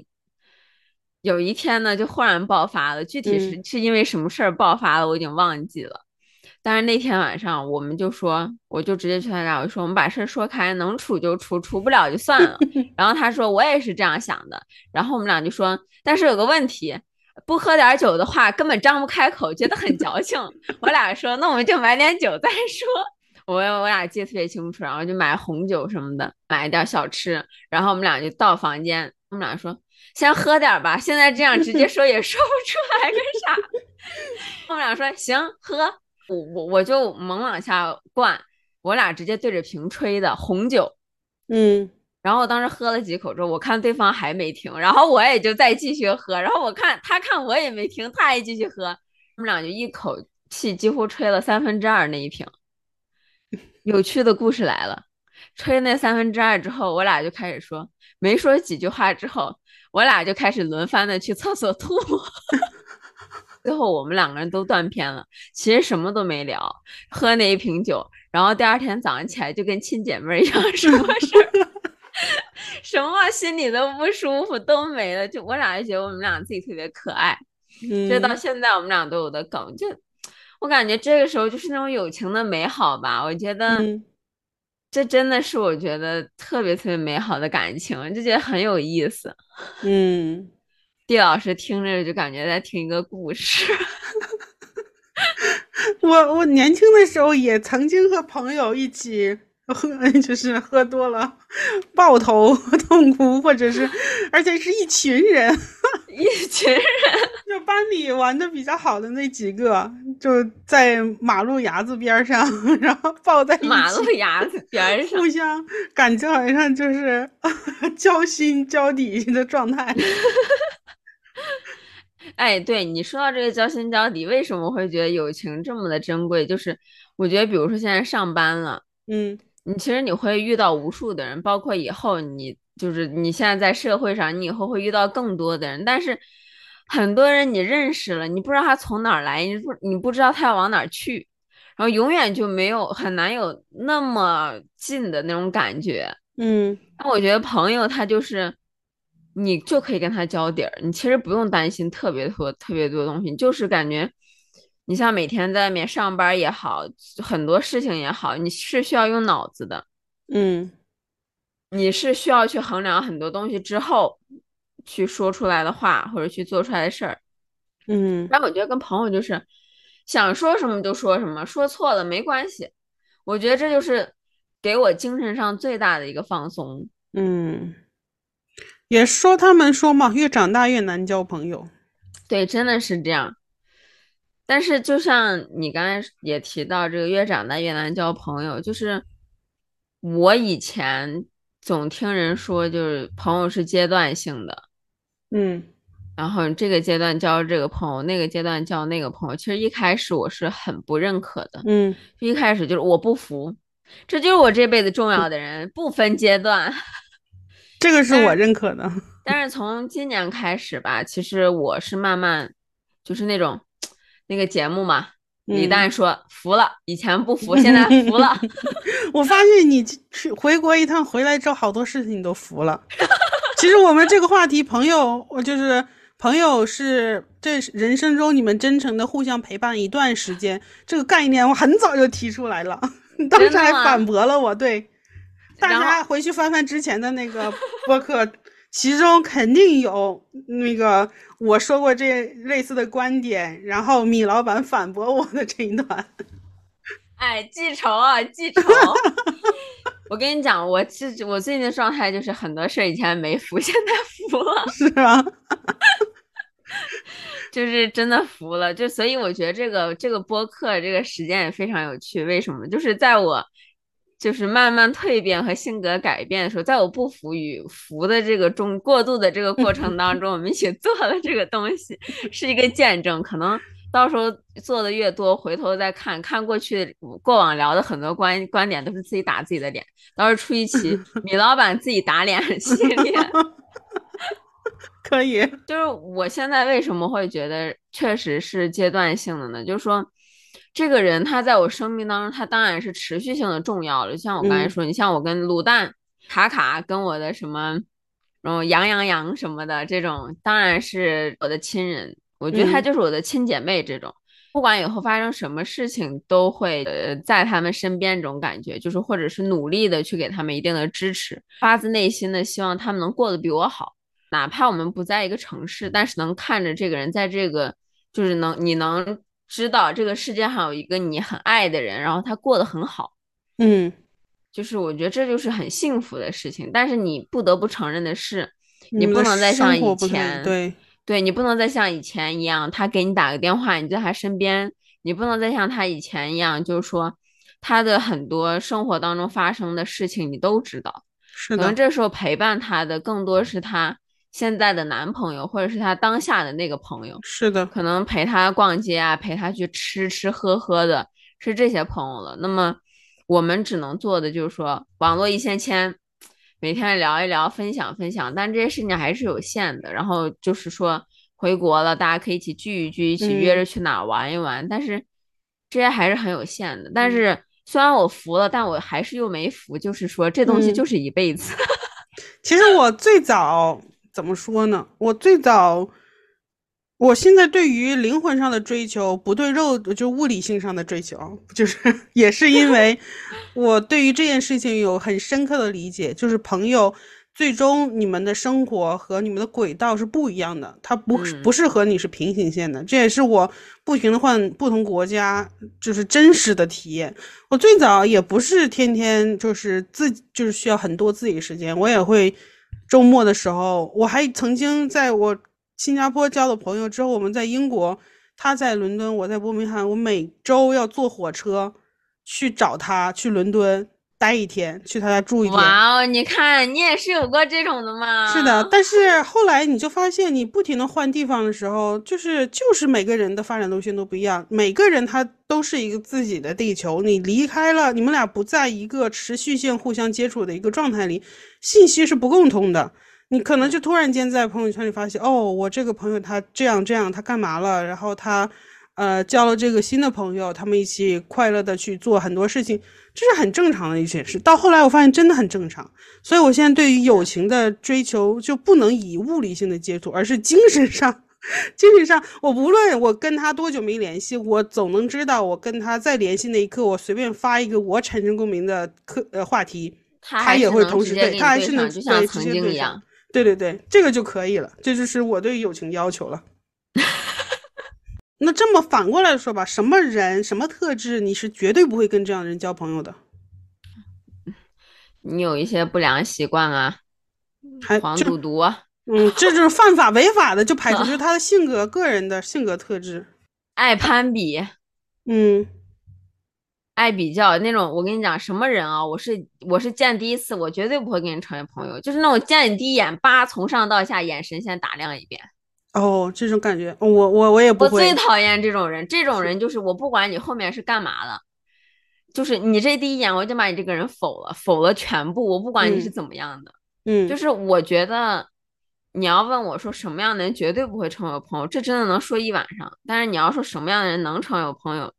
Speaker 2: 有一天呢，就忽然爆发了。具体是是因为什么事儿爆发了，我已经忘记了。但是那天晚上，我们就说，我就直接去他家，我说我们把事儿说开，能处就处，处不了就算了。然后他说我也是这样想的。然后我们俩就说，但是有个问题，不喝点酒的话，根本张不开口，觉得很矫情。我俩说，那我们就买点酒再说。我我俩记得特别清楚，然后就买红酒什么的，买一点小吃。然后我们俩就到房间，我们俩说。先喝点吧，现在这样直接 说也说不出来个啥。我们俩说行，喝，我我我就猛往下灌，我俩直接对着瓶吹的红酒，
Speaker 1: 嗯，
Speaker 2: 然后我当时喝了几口之后，我看对方还没停，然后我也就再继续喝，然后我看他看我也没停，他也继续喝，我们俩就一口气几乎吹了三分之二那一瓶。有趣的故事来了，吹那三分之二之后，我俩就开始说，没说几句话之后。我俩就开始轮番的去厕所吐，最后我们两个人都断片了。其实什么都没聊，喝那一瓶酒，然后第二天早上起来就跟亲姐妹一样，什么事儿，什么心里的不舒服都没了。就我俩就觉得我们俩自己特别可爱，就到现在我们俩都有的梗。就我感觉这个时候就是那种友情的美好吧。我觉得这真的是我觉得特别特别美好的感情，就觉得很有意思。
Speaker 1: 嗯，
Speaker 2: 地老师听着就感觉在听一个故事。
Speaker 1: 我我年轻的时候也曾经和朋友一起。喝 就是喝多了，抱头痛哭，或者是，而且是一群人，
Speaker 2: 一群人，
Speaker 1: 就班里玩的比较好的那几个，就在马路牙子边上，然后抱在
Speaker 2: 马路牙子边上，
Speaker 1: 互相感觉好像就是 交心交底的状态。
Speaker 2: 哎，对你说到这个交心交底，为什么会觉得友情这么的珍贵？就是我觉得，比如说现在上班了，
Speaker 1: 嗯。
Speaker 2: 你其实你会遇到无数的人，包括以后你就是你现在在社会上，你以后会遇到更多的人。但是很多人你认识了，你不知道他从哪儿来，你不你不知道他要往哪儿去，然后永远就没有很难有那么近的那种感觉。
Speaker 1: 嗯，
Speaker 2: 那我觉得朋友他就是你就可以跟他交底儿，你其实不用担心特别多特别多东西，就是感觉。你像每天在外面上班也好，很多事情也好，你是需要用脑子的，
Speaker 1: 嗯，
Speaker 2: 你是需要去衡量很多东西之后去说出来的话或者去做出来的事儿，
Speaker 1: 嗯。
Speaker 2: 但我觉得跟朋友就是想说什么就说什么，说错了没关系，我觉得这就是给我精神上最大的一个放松。
Speaker 1: 嗯，也说他们说嘛，越长大越难交朋友。
Speaker 2: 对，真的是这样。但是，就像你刚才也提到，这个越长大越难交朋友。就是我以前总听人说，就是朋友是阶段性的，
Speaker 1: 嗯，
Speaker 2: 然后这个阶段交这个朋友，那个阶段交那个朋友。其实一开始我是很不认可的，
Speaker 1: 嗯，
Speaker 2: 一开始就是我不服，这就是我这辈子重要的人，不分阶段。
Speaker 1: 这个是我认可的。
Speaker 2: 但是从今年开始吧，其实我是慢慢就是那种。那个节目嘛，李诞说服了，以前不服，现在服了。
Speaker 1: 我发现你去回国一趟回来之后，好多事情你都服了。其实我们这个话题，朋友，我就是朋友是这人生中你们真诚的互相陪伴一段时间，这个概念我很早就提出来了，当时还反驳了我。对，大家回去翻翻之前的那个播客。其中肯定有那个我说过这类似的观点，然后米老板反驳我的这一段。
Speaker 2: 哎，记仇啊，记仇！我跟你讲，我其实我最近的状态就是很多事以前没服，现在服了，
Speaker 1: 是啊，
Speaker 2: 就是真的服了。就所以我觉得这个这个播客这个时间也非常有趣。为什么？就是在我。就是慢慢蜕变和性格改变的时候，在我不服与服的这个中过渡的这个过程当中，我们一起做了这个东西，是一个见证。可能到时候做的越多，回头再看看过去过往聊的很多观观点，都是自己打自己的脸。到时候出一期 米老板自己打脸 系列，
Speaker 1: 可以。
Speaker 2: 就是我现在为什么会觉得确实是阶段性的呢？就是说。这个人他在我生命当中，他当然是持续性的重要了。就像我刚才说，你像我跟卤蛋、卡卡，跟我的什么，然后杨洋洋什么的这种，当然是我的亲人。我觉得她就是我的亲姐妹。这种不管以后发生什么事情，都会呃在他们身边。这种感觉就是，或者是努力的去给他们一定的支持，发自内心的希望他们能过得比我好。哪怕我们不在一个城市，但是能看着这个人在这个，就是能你能。知道这个世界上有一个你很爱的人，然后他过得很好，
Speaker 1: 嗯，
Speaker 2: 就是我觉得这就是很幸福的事情。但是你不得不承认的是，你不能再像以前，
Speaker 1: 对，
Speaker 2: 对你不能再像以前一样，他给你打个电话，你在他身边，你不能再像他以前一样，就是说他的很多生活当中发生的事情你都知道，可能这时候陪伴他的更多是他。现在的男朋友，或者是他当下的那个朋友，
Speaker 1: 是的，
Speaker 2: 可能陪他逛街啊，陪他去吃吃喝喝的，是这些朋友了。那么我们只能做的就是说，网络一千千，每天聊一聊，分享分享，但这些事情还是有限的。然后就是说，回国了，大家可以一起聚一聚，一起约着去哪玩一玩，但是这些还是很有限的。但是虽然我服了，但我还是又没服，就是说这东西就是一辈子。
Speaker 1: 其实我最早。怎么说呢？我最早我现在对于灵魂上的追求，不对肉就物理性上的追求，就是 也是因为 我对于这件事情有很深刻的理解，就是朋友。最终，你们的生活和你们的轨道是不一样的，它不不是和你是平行线的。这也是我不停的换不同国家，就是真实的体验。我最早也不是天天就是自就是需要很多自己时间，我也会周末的时候，我还曾经在我新加坡交的朋友之后，我们在英国，他在伦敦，我在伯明翰，我每周要坐火车去找他去伦敦。待一天，去他家住一天。
Speaker 2: 哇哦，你看，你也是有过这种的吗？
Speaker 1: 是的，但是后来你就发现，你不停的换地方的时候，就是就是每个人的发展路线都不一样，每个人他都是一个自己的地球。你离开了，你们俩不在一个持续性互相接触的一个状态里，信息是不共通的。你可能就突然间在朋友圈里发现，哦，我这个朋友他这样这样，他干嘛了？然后他。呃，交了这个新的朋友，他们一起快乐的去做很多事情，这是很正常的一件事。到后来我发现真的很正常，所以我现在对于友情的追求就不能以物理性的接触，而是精神上，精神上，我无论我跟他多久没联系，我总能知道我跟他再联系那一刻，我随便发一个我产生共鸣的课呃话题，他也会同时对，他还是能
Speaker 2: 就像曾经一样，
Speaker 1: 对对对对，这个就可以了，这就是我对友情要求了。那这么反过来说吧，什么人、什么特质，你是绝对不会跟这样的人交朋友的。
Speaker 2: 你有一些不良习惯啊，
Speaker 1: 还
Speaker 2: 黄赌毒，
Speaker 1: 嗯，这就是犯法违法的就排除，就是他的性格、个人的性格特质，
Speaker 2: 爱攀比，
Speaker 1: 嗯，
Speaker 2: 爱比较那种。我跟你讲，什么人啊？我是我是见第一次，我绝对不会跟你成为朋友，就是那种见你第一眼，叭，从上到下眼神先打量一遍。
Speaker 1: 哦，这种感觉，我我我也不会。
Speaker 2: 我最讨厌这种人，这种人就是我不管你后面是干嘛的，就是你这第一眼我就把你这个人否了，否了全部，我不管你是怎么样的，
Speaker 1: 嗯，
Speaker 2: 就是我觉得你要问我说什么样的人绝对不会成为朋友，这真的能说一晚上。但是你要说什么样的人能成为朋友，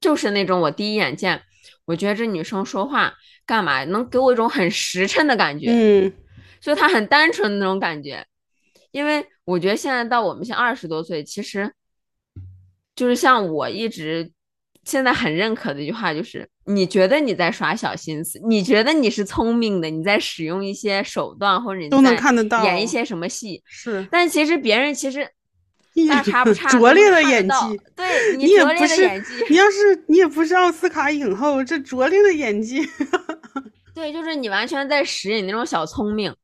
Speaker 2: 就是那种我第一眼见，我觉得这女生说话干嘛能给我一种很实诚的感觉，
Speaker 1: 嗯，
Speaker 2: 就她很单纯的那种感觉，因为。我觉得现在到我们现二十多岁，其实就是像我一直现在很认可的一句话，就是你觉得你在耍小心思，你觉得你是聪明的，你在使用一些手段，或者你
Speaker 1: 都能看得到
Speaker 2: 演一些什么戏，
Speaker 1: 是。
Speaker 2: 但其实别人其实大差不差，
Speaker 1: 拙劣的演技，
Speaker 2: 对你
Speaker 1: 也不是，
Speaker 2: 你
Speaker 1: 要是你也不是奥斯卡影后，这拙劣的演技，
Speaker 2: 对，就是你完全在使你那种小聪明。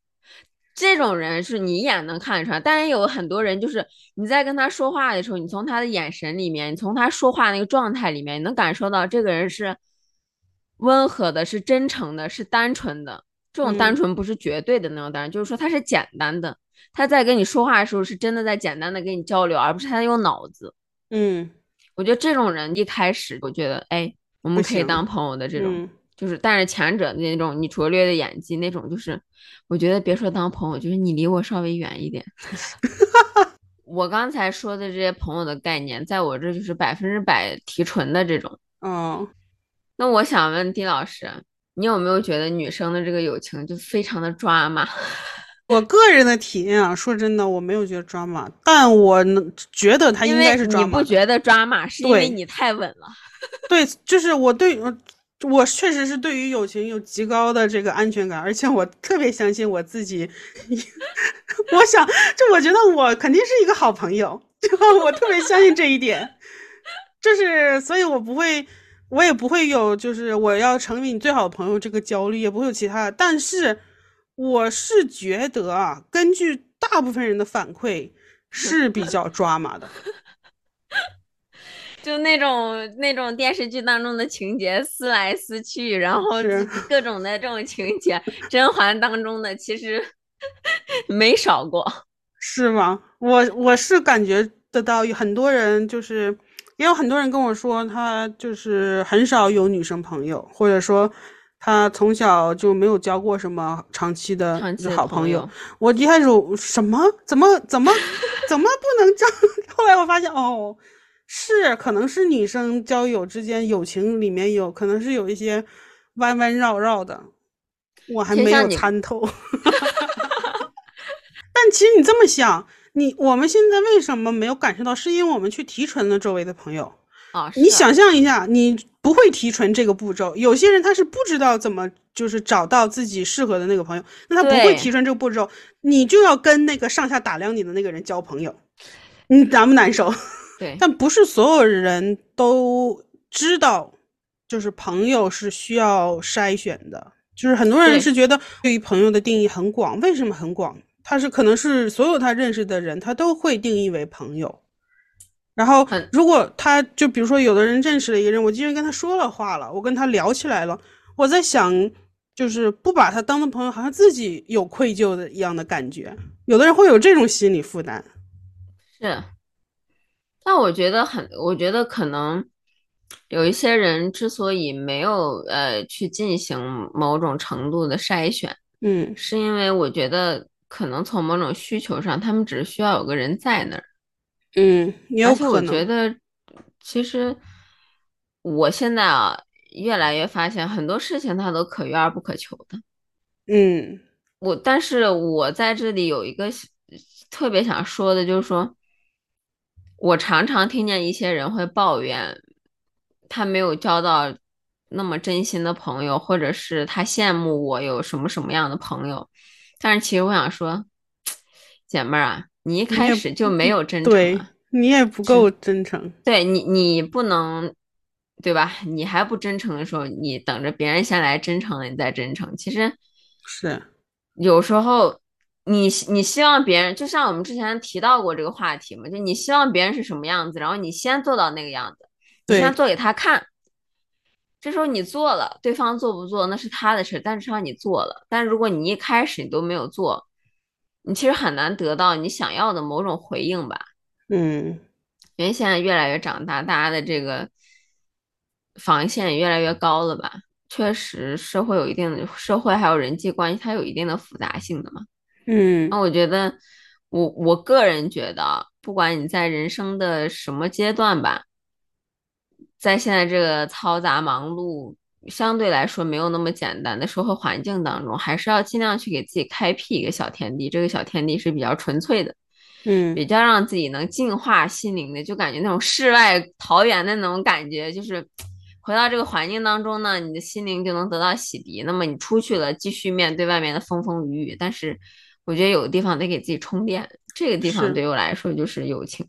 Speaker 2: 这种人是你一眼能看得出来，但是有很多人就是你在跟他说话的时候，你从他的眼神里面，你从他说话那个状态里面，你能感受到这个人是温和的，是真诚的，是单纯的。这种单纯不是绝对的那种单纯，就是说他是简单的。他在跟你说话的时候，是真的在简单的跟你交流，而不是他用脑子。
Speaker 1: 嗯，
Speaker 2: 我觉得这种人一开始，我觉得哎，我们可以当朋友的这种。就是，但是前者的那种你拙劣的演技，那种就是，我觉得别说当朋友，就是你离我稍微远一点。我刚才说的这些朋友的概念，在我这就是百分之百提纯的这种。
Speaker 1: 嗯，
Speaker 2: 那我想问丁老师，你有没有觉得女生的这个友情就非常的抓马？
Speaker 1: 我个人的体验啊，说真的，我没有觉得抓马，但我能觉得他应该是抓
Speaker 2: 马。你不觉得抓马，是因为你太稳了。
Speaker 1: 对，就是我对。我确实是对于友情有极高的这个安全感，而且我特别相信我自己。我想，就我觉得我肯定是一个好朋友，就我特别相信这一点。就是，所以我不会，我也不会有，就是我要成为你最好的朋友这个焦虑，也不会有其他的。但是，我是觉得啊，根据大部分人的反馈，是比较抓马的。
Speaker 2: 就那种那种电视剧当中的情节，撕来撕去，然后各种的这种情节，甄嬛当中的其实 没少过，
Speaker 1: 是吗？我我是感觉得到有很多人，就是也有很多人跟我说，他就是很少有女生朋友，或者说他从小就没有交过什么长期的好朋友。我一开始什么怎么怎么怎么不能交？后来我发现哦。是，可能是女生交友之间友情里面有可能是有一些弯弯绕绕的，我还没有参透。但其实你这么想，你我们现在为什么没有感受到？是因为我们去提纯了周围的朋友。
Speaker 2: 啊，
Speaker 1: 你想象一下，你不会提纯这个步骤，有些人他是不知道怎么就是找到自己适合的那个朋友，那他不会提纯这个步骤，你就要跟那个上下打量你的那个人交朋友，你难不难受？
Speaker 2: 对，
Speaker 1: 但不是所有人都知道，就是朋友是需要筛选的，就是很多人是觉得对于朋友的定义很广，为什么很广？他是可能是所有他认识的人，他都会定义为朋友。然后，如果他就比如说，有的人认识了一个人，我今天跟他说了话了，我跟他聊起来了，我在想，就是不把他当成朋友，好像自己有愧疚的一样的感觉。有的人会有这种心理负担。
Speaker 2: 是，但我觉得很，我觉得可能有一些人之所以没有呃去进行某种程度的筛选，
Speaker 1: 嗯，
Speaker 2: 是因为我觉得可能从某种需求上，他们只是需要有个人在那儿。
Speaker 1: 嗯，
Speaker 2: 而且我觉得，其实我现在啊，越来越发现很多事情它都可遇而不可求的。
Speaker 1: 嗯，
Speaker 2: 我但是我在这里有一个特别想说的，就是说，我常常听见一些人会抱怨，他没有交到那么真心的朋友，或者是他羡慕我有什么什么样的朋友。但是其实我想说，姐妹儿啊。你一开始就没有真诚，
Speaker 1: 对你也不够真诚。
Speaker 2: 对你，你不能，对吧？你还不真诚的时候，你等着别人先来真诚了，你再真诚。其实
Speaker 1: 是
Speaker 2: 有时候，你你希望别人，就像我们之前提到过这个话题嘛，就你希望别人是什么样子，然后你先做到那个样子，你先做给他看。这时候你做了，对方做不做那是他的事，但至少你做了。但如果你一开始你都没有做，你其实很难得到你想要的某种回应吧？
Speaker 1: 嗯，
Speaker 2: 因为现在越来越长大，大家的这个防线越来越高了吧？确实，社会有一定的社会还有人际关系，它有一定的复杂性的嘛。
Speaker 1: 嗯，
Speaker 2: 那我觉得，我我个人觉得，不管你在人生的什么阶段吧，在现在这个嘈杂忙碌。相对来说没有那么简单的社会环境当中，还是要尽量去给自己开辟一个小天地。这个小天地是比较纯粹的，
Speaker 1: 嗯，
Speaker 2: 比较让自己能净化心灵的，就感觉那种世外桃源的那种感觉，就是回到这个环境当中呢，你的心灵就能得到洗涤。那么你出去了，继续面对外面的风风雨雨。但是我觉得有的地方得给自己充电，这个地方对我来说就是友情，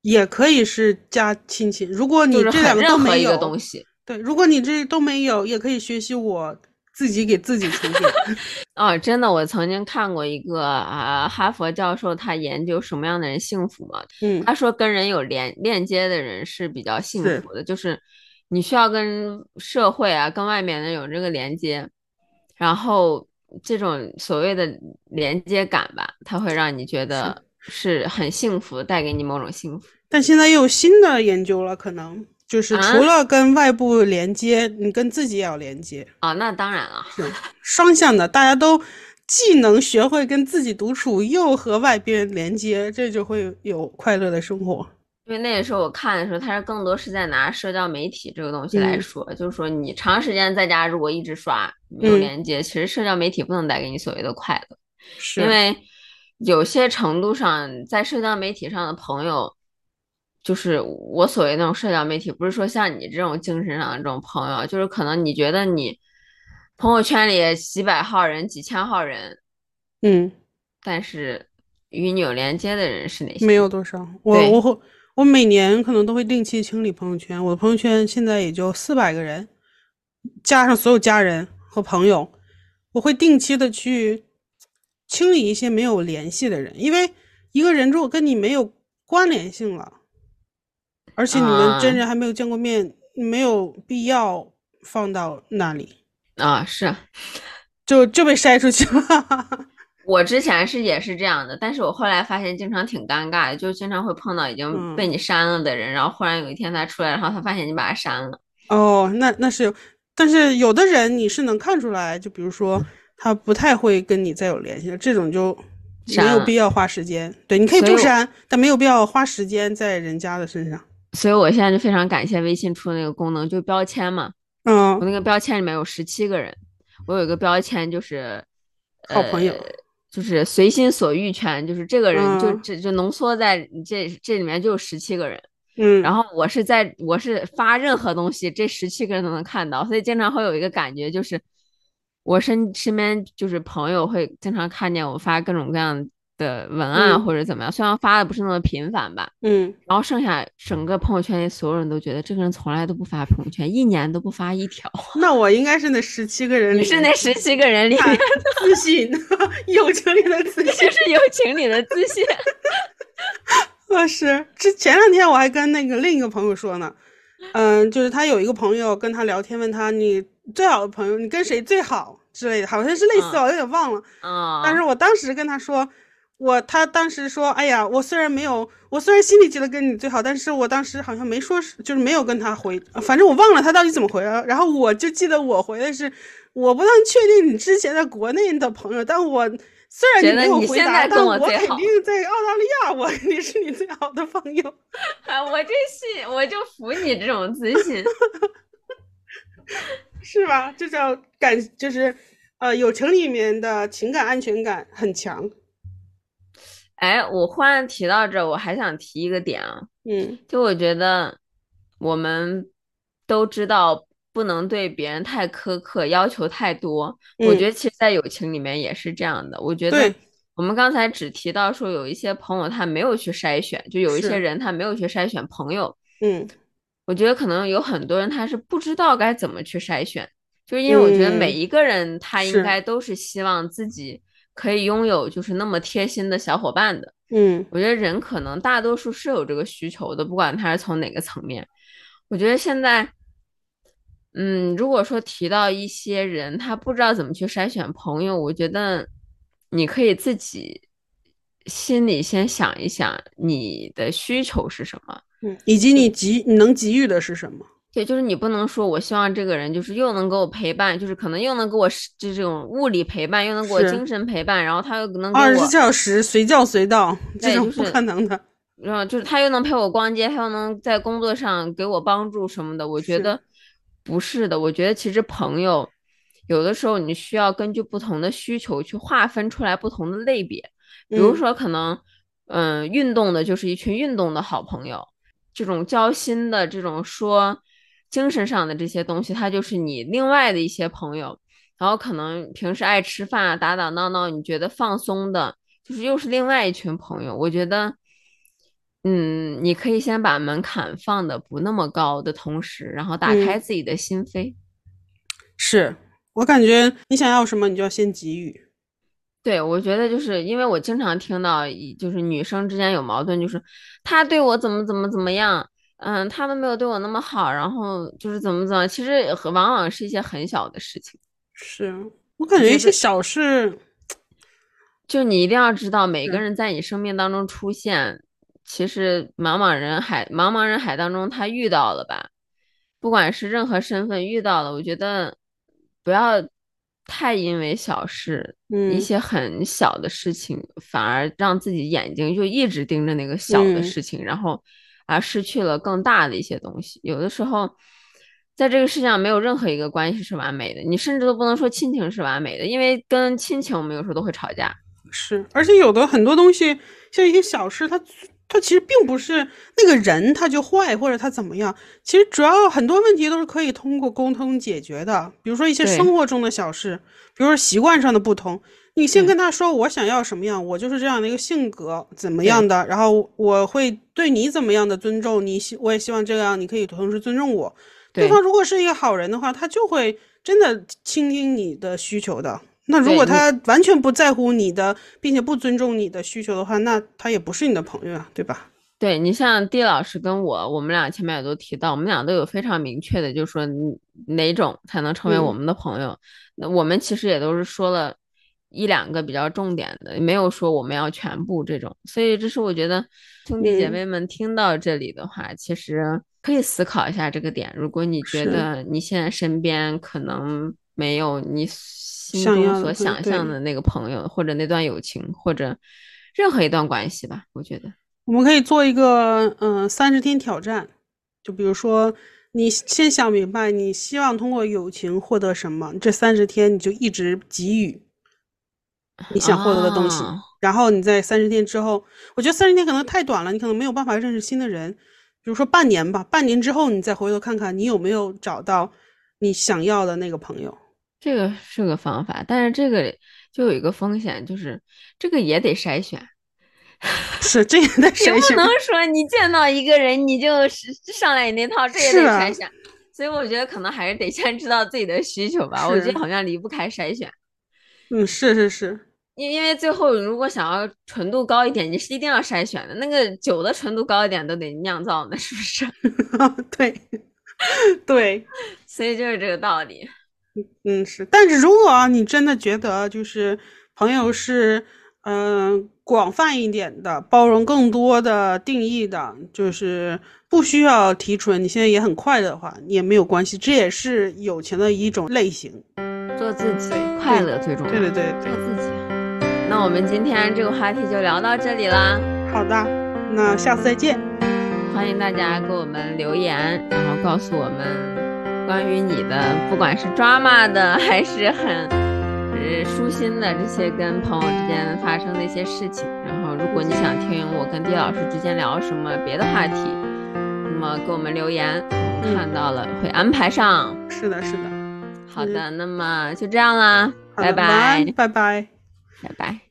Speaker 1: 也可以是加亲情。如果你这两个都没
Speaker 2: 有东西。
Speaker 1: 对，如果你这都没有，也可以学习我自己给自己充电。
Speaker 2: 哦，真的，我曾经看过一个啊，哈佛教授他研究什么样的人幸福嘛？
Speaker 1: 嗯，
Speaker 2: 他说跟人有连链接的人是比较幸福的，就是你需要跟社会啊、跟外面的有这个连接，然后这种所谓的连接感吧，它会让你觉得是很幸福，带给你某种幸福。
Speaker 1: 但现在又有新的研究了，可能。就是除了跟外部连接，你跟自己也要连接
Speaker 2: 啊。那当然了，
Speaker 1: 是双向的，大家都既能学会跟自己独处，又和外边连接，这就会有快乐的生活。
Speaker 2: 因为那个时候我看的时候，他是更多是在拿社交媒体这个东西来说，就是说你长时间在家如果一直刷没有连接，其实社交媒体不能带给你所谓的快乐，
Speaker 1: 是
Speaker 2: 因为有些程度上在社交媒体上的朋友。就是我所谓那种社交媒体，不是说像你这种精神上的这种朋友，就是可能你觉得你朋友圈里几百号人、几千号人，
Speaker 1: 嗯，
Speaker 2: 但是与你有连接的人是哪些？
Speaker 1: 没有多少。我我我每年可能都会定期清理朋友圈，我的朋友圈现在也就四百个人，加上所有家人和朋友，我会定期的去清理一些没有联系的人，因为一个人如果跟你没有关联性了。而且你们真人还没有见过面，没有必要放到那里
Speaker 2: 啊，是，
Speaker 1: 就就被筛出去了。
Speaker 2: 我之前是也是这样的，但是我后来发现经常挺尴尬的，就经常会碰到已经被你删了的人，然后忽然有一天他出来，然后他发现你把他删了。
Speaker 1: 哦，那那是，但是有的人你是能看出来，就比如说他不太会跟你再有联系了，这种就没有必要花时间。对，你可以不删，但没有必要花时间在人家的身上。
Speaker 2: 所以我现在就非常感谢微信出的那个功能，就标签嘛。
Speaker 1: 嗯，
Speaker 2: 我那个标签里面有十七个人，我有一个标签就是
Speaker 1: 好朋友，
Speaker 2: 就是随心所欲权，就是这个人就这就浓缩在这这里面就有十七个人，
Speaker 1: 嗯，
Speaker 2: 然后我是在我是发任何东西，这十七个人都能看到，所以经常会有一个感觉，就是我身身边就是朋友会经常看见我发各种各样。的文案或者怎么样，虽然发的不是那么频繁吧，
Speaker 1: 嗯，
Speaker 2: 然后剩下整个朋友圈里所有人都觉得这个人从来都不发朋友圈，一年都不发一条。
Speaker 1: 那我应该是那十七个人，
Speaker 2: 你是那十七个人里面
Speaker 1: 自信，友情里的自 信，
Speaker 2: 就是友情里的自信。
Speaker 1: 我是之前两天我还跟那个另一个朋友说呢，嗯，就是他有一个朋友跟他聊天，问他你最好的朋友你跟谁最好之类的，好像是类似，我有点忘了。
Speaker 2: 啊，
Speaker 1: 但是我当时跟他说。我他当时说，哎呀，我虽然没有，我虽然心里觉得跟你最好，但是我当时好像没说，就是没有跟他回，反正我忘了他到底怎么回了。然后我就记得我回的是，我不能确定你之前在国内的朋友，但我虽然你没有回答，但我肯定在澳大利亚，我肯定是你最好的朋友。
Speaker 2: 啊，我真信，我就服你这种自信，
Speaker 1: 是吧？这叫感，就是呃，友情里面的情感安全感很强。
Speaker 2: 哎，我忽然提到这，我还想提一个点啊，
Speaker 1: 嗯，
Speaker 2: 就我觉得我们都知道不能对别人太苛刻，要求太多。我觉得其实，在友情里面也是这样的。我觉得我们刚才只提到说有一些朋友他没有去筛选，就有一些人他没有去筛选朋友。
Speaker 1: 嗯，
Speaker 2: 我觉得可能有很多人他是不知道该怎么去筛选，就是因为我觉得每一个人他应该都是希望自己。可以拥有就是那么贴心的小伙伴的，
Speaker 1: 嗯，
Speaker 2: 我觉得人可能大多数是有这个需求的，不管他是从哪个层面。我觉得现在，嗯，如果说提到一些人他不知道怎么去筛选朋友，我觉得你可以自己心里先想一想你的需求是什么，
Speaker 1: 嗯，以及你给你能给予的是什么。
Speaker 2: 对，就是你不能说，我希望这个人就是又能给我陪伴，就是可能又能给我就这种物理陪伴，又能给我精神陪伴，然后他又能
Speaker 1: 二十四小时随叫随到，这种不可能的。
Speaker 2: 然后就是他又能陪我逛街，他又能在工作上给我帮助什么的。我觉得不是的，我觉得其实朋友有的时候你需要根据不同的需求去划分出来不同的类别。比如说，可能嗯，运动的就是一群运动的好朋友，这种交心的这种说。精神上的这些东西，他就是你另外的一些朋友，然后可能平时爱吃饭、打打闹闹，你觉得放松的，就是又是另外一群朋友。我觉得，嗯，你可以先把门槛放的不那么高的同时，然后打开自己的心扉。
Speaker 1: 是我感觉你想要什么，你就要先给予。
Speaker 2: 对，我觉得就是因为我经常听到，就是女生之间有矛盾，就是他对我怎么怎么怎么样。嗯，他们没有对我那么好，然后就是怎么怎么，其实往往是一些很小的事情。
Speaker 1: 是我感觉一些小事，
Speaker 2: 就你一定要知道，每个人在你生命当中出现，其实茫茫人海，茫茫人海当中，他遇到了吧，不管是任何身份遇到了，我觉得不要太因为小事，一些很小的事情，反而让自己眼睛就一直盯着那个小的事情，然后。而失去了更大的一些东西。有的时候，在这个世界上，没有任何一个关系是完美的。你甚至都不能说亲情是完美的，因为跟亲情，我们有时候都会吵架。
Speaker 1: 是，而且有的很多东西，像一些小事，它它其实并不是那个人他就坏，或者他怎么样。其实主要很多问题都是可以通过沟通解决的。比如说一些生活中的小事，比如说习惯上的不同。你先跟他说，我想要什么样，我就是这样的一个性格，怎么样的，然后我会对你怎么样的尊重，你希我也希望这样，你可以同时尊重我。对方如果是一个好人的话，他就会真的倾听你的需求的。那如果他完全不在乎你的，并且不尊重你的需求的话，那他也不是你的朋友啊，对吧？
Speaker 2: 对你像地老师跟我，我们俩前面也都提到，我们俩都有非常明确的，就是说哪种才能成为我们的朋友。那我们其实也都是说了。一两个比较重点的，没有说我们要全部这种，所以这是我觉得兄弟姐妹们听到这里的话，其实可以思考一下这个点。如果你觉得你现在身边可能没有你心中所想象的那个朋友，或者那段友情，或者任何一段关系吧，我觉得。
Speaker 1: 我们可以做一个嗯三十天挑战，就比如说你先想明白你希望通过友情获得什么，这三十天你就一直给予。你想获得的东西，然后你在三十天之后，我觉得三十天可能太短了，你可能没有办法认识新的人。比如说半年吧，半年之后你再回头看看，你有没有找到你想要的那个朋友。
Speaker 2: 这个是个方法，但是这个就有一个风险，就是这个也得筛选。
Speaker 1: 是这也得筛选，
Speaker 2: 不能说你见到一个人你就上来你那套，这也得筛选。所以我觉得可能还是得先知道自己的需求吧。我觉得好像离不开筛选。
Speaker 1: 嗯，是是是，
Speaker 2: 因因为最后如果想要纯度高一点，你是一定要筛选的。那个酒的纯度高一点都得酿造呢，是不是？
Speaker 1: 对 对，
Speaker 2: 所以就是这个道理。
Speaker 1: 嗯，是。但是如果你真的觉得就是朋友是嗯广泛一点的，包容更多的定义的，就是不需要提纯，你现在也很快乐的话，也没有关系，这也是友情的一种类型。
Speaker 2: 做自己，快乐最重要。
Speaker 1: 对对对
Speaker 2: 对，做自己。那我们今天这个话题就聊到这里啦。
Speaker 1: 好的，那下次再见。
Speaker 2: 欢迎大家给我们留言，然后告诉我们关于你的，不管是抓马的还是很呃舒心的这些跟朋友之间发生的一些事情。然后，如果你想听我跟丁老师之间聊什么别的话题，那么给我们留言，看到了会安排上。
Speaker 1: 是的，是的。
Speaker 2: 好的，那么就这样啦，
Speaker 1: 拜
Speaker 2: 拜，
Speaker 1: 拜拜，
Speaker 2: 拜拜。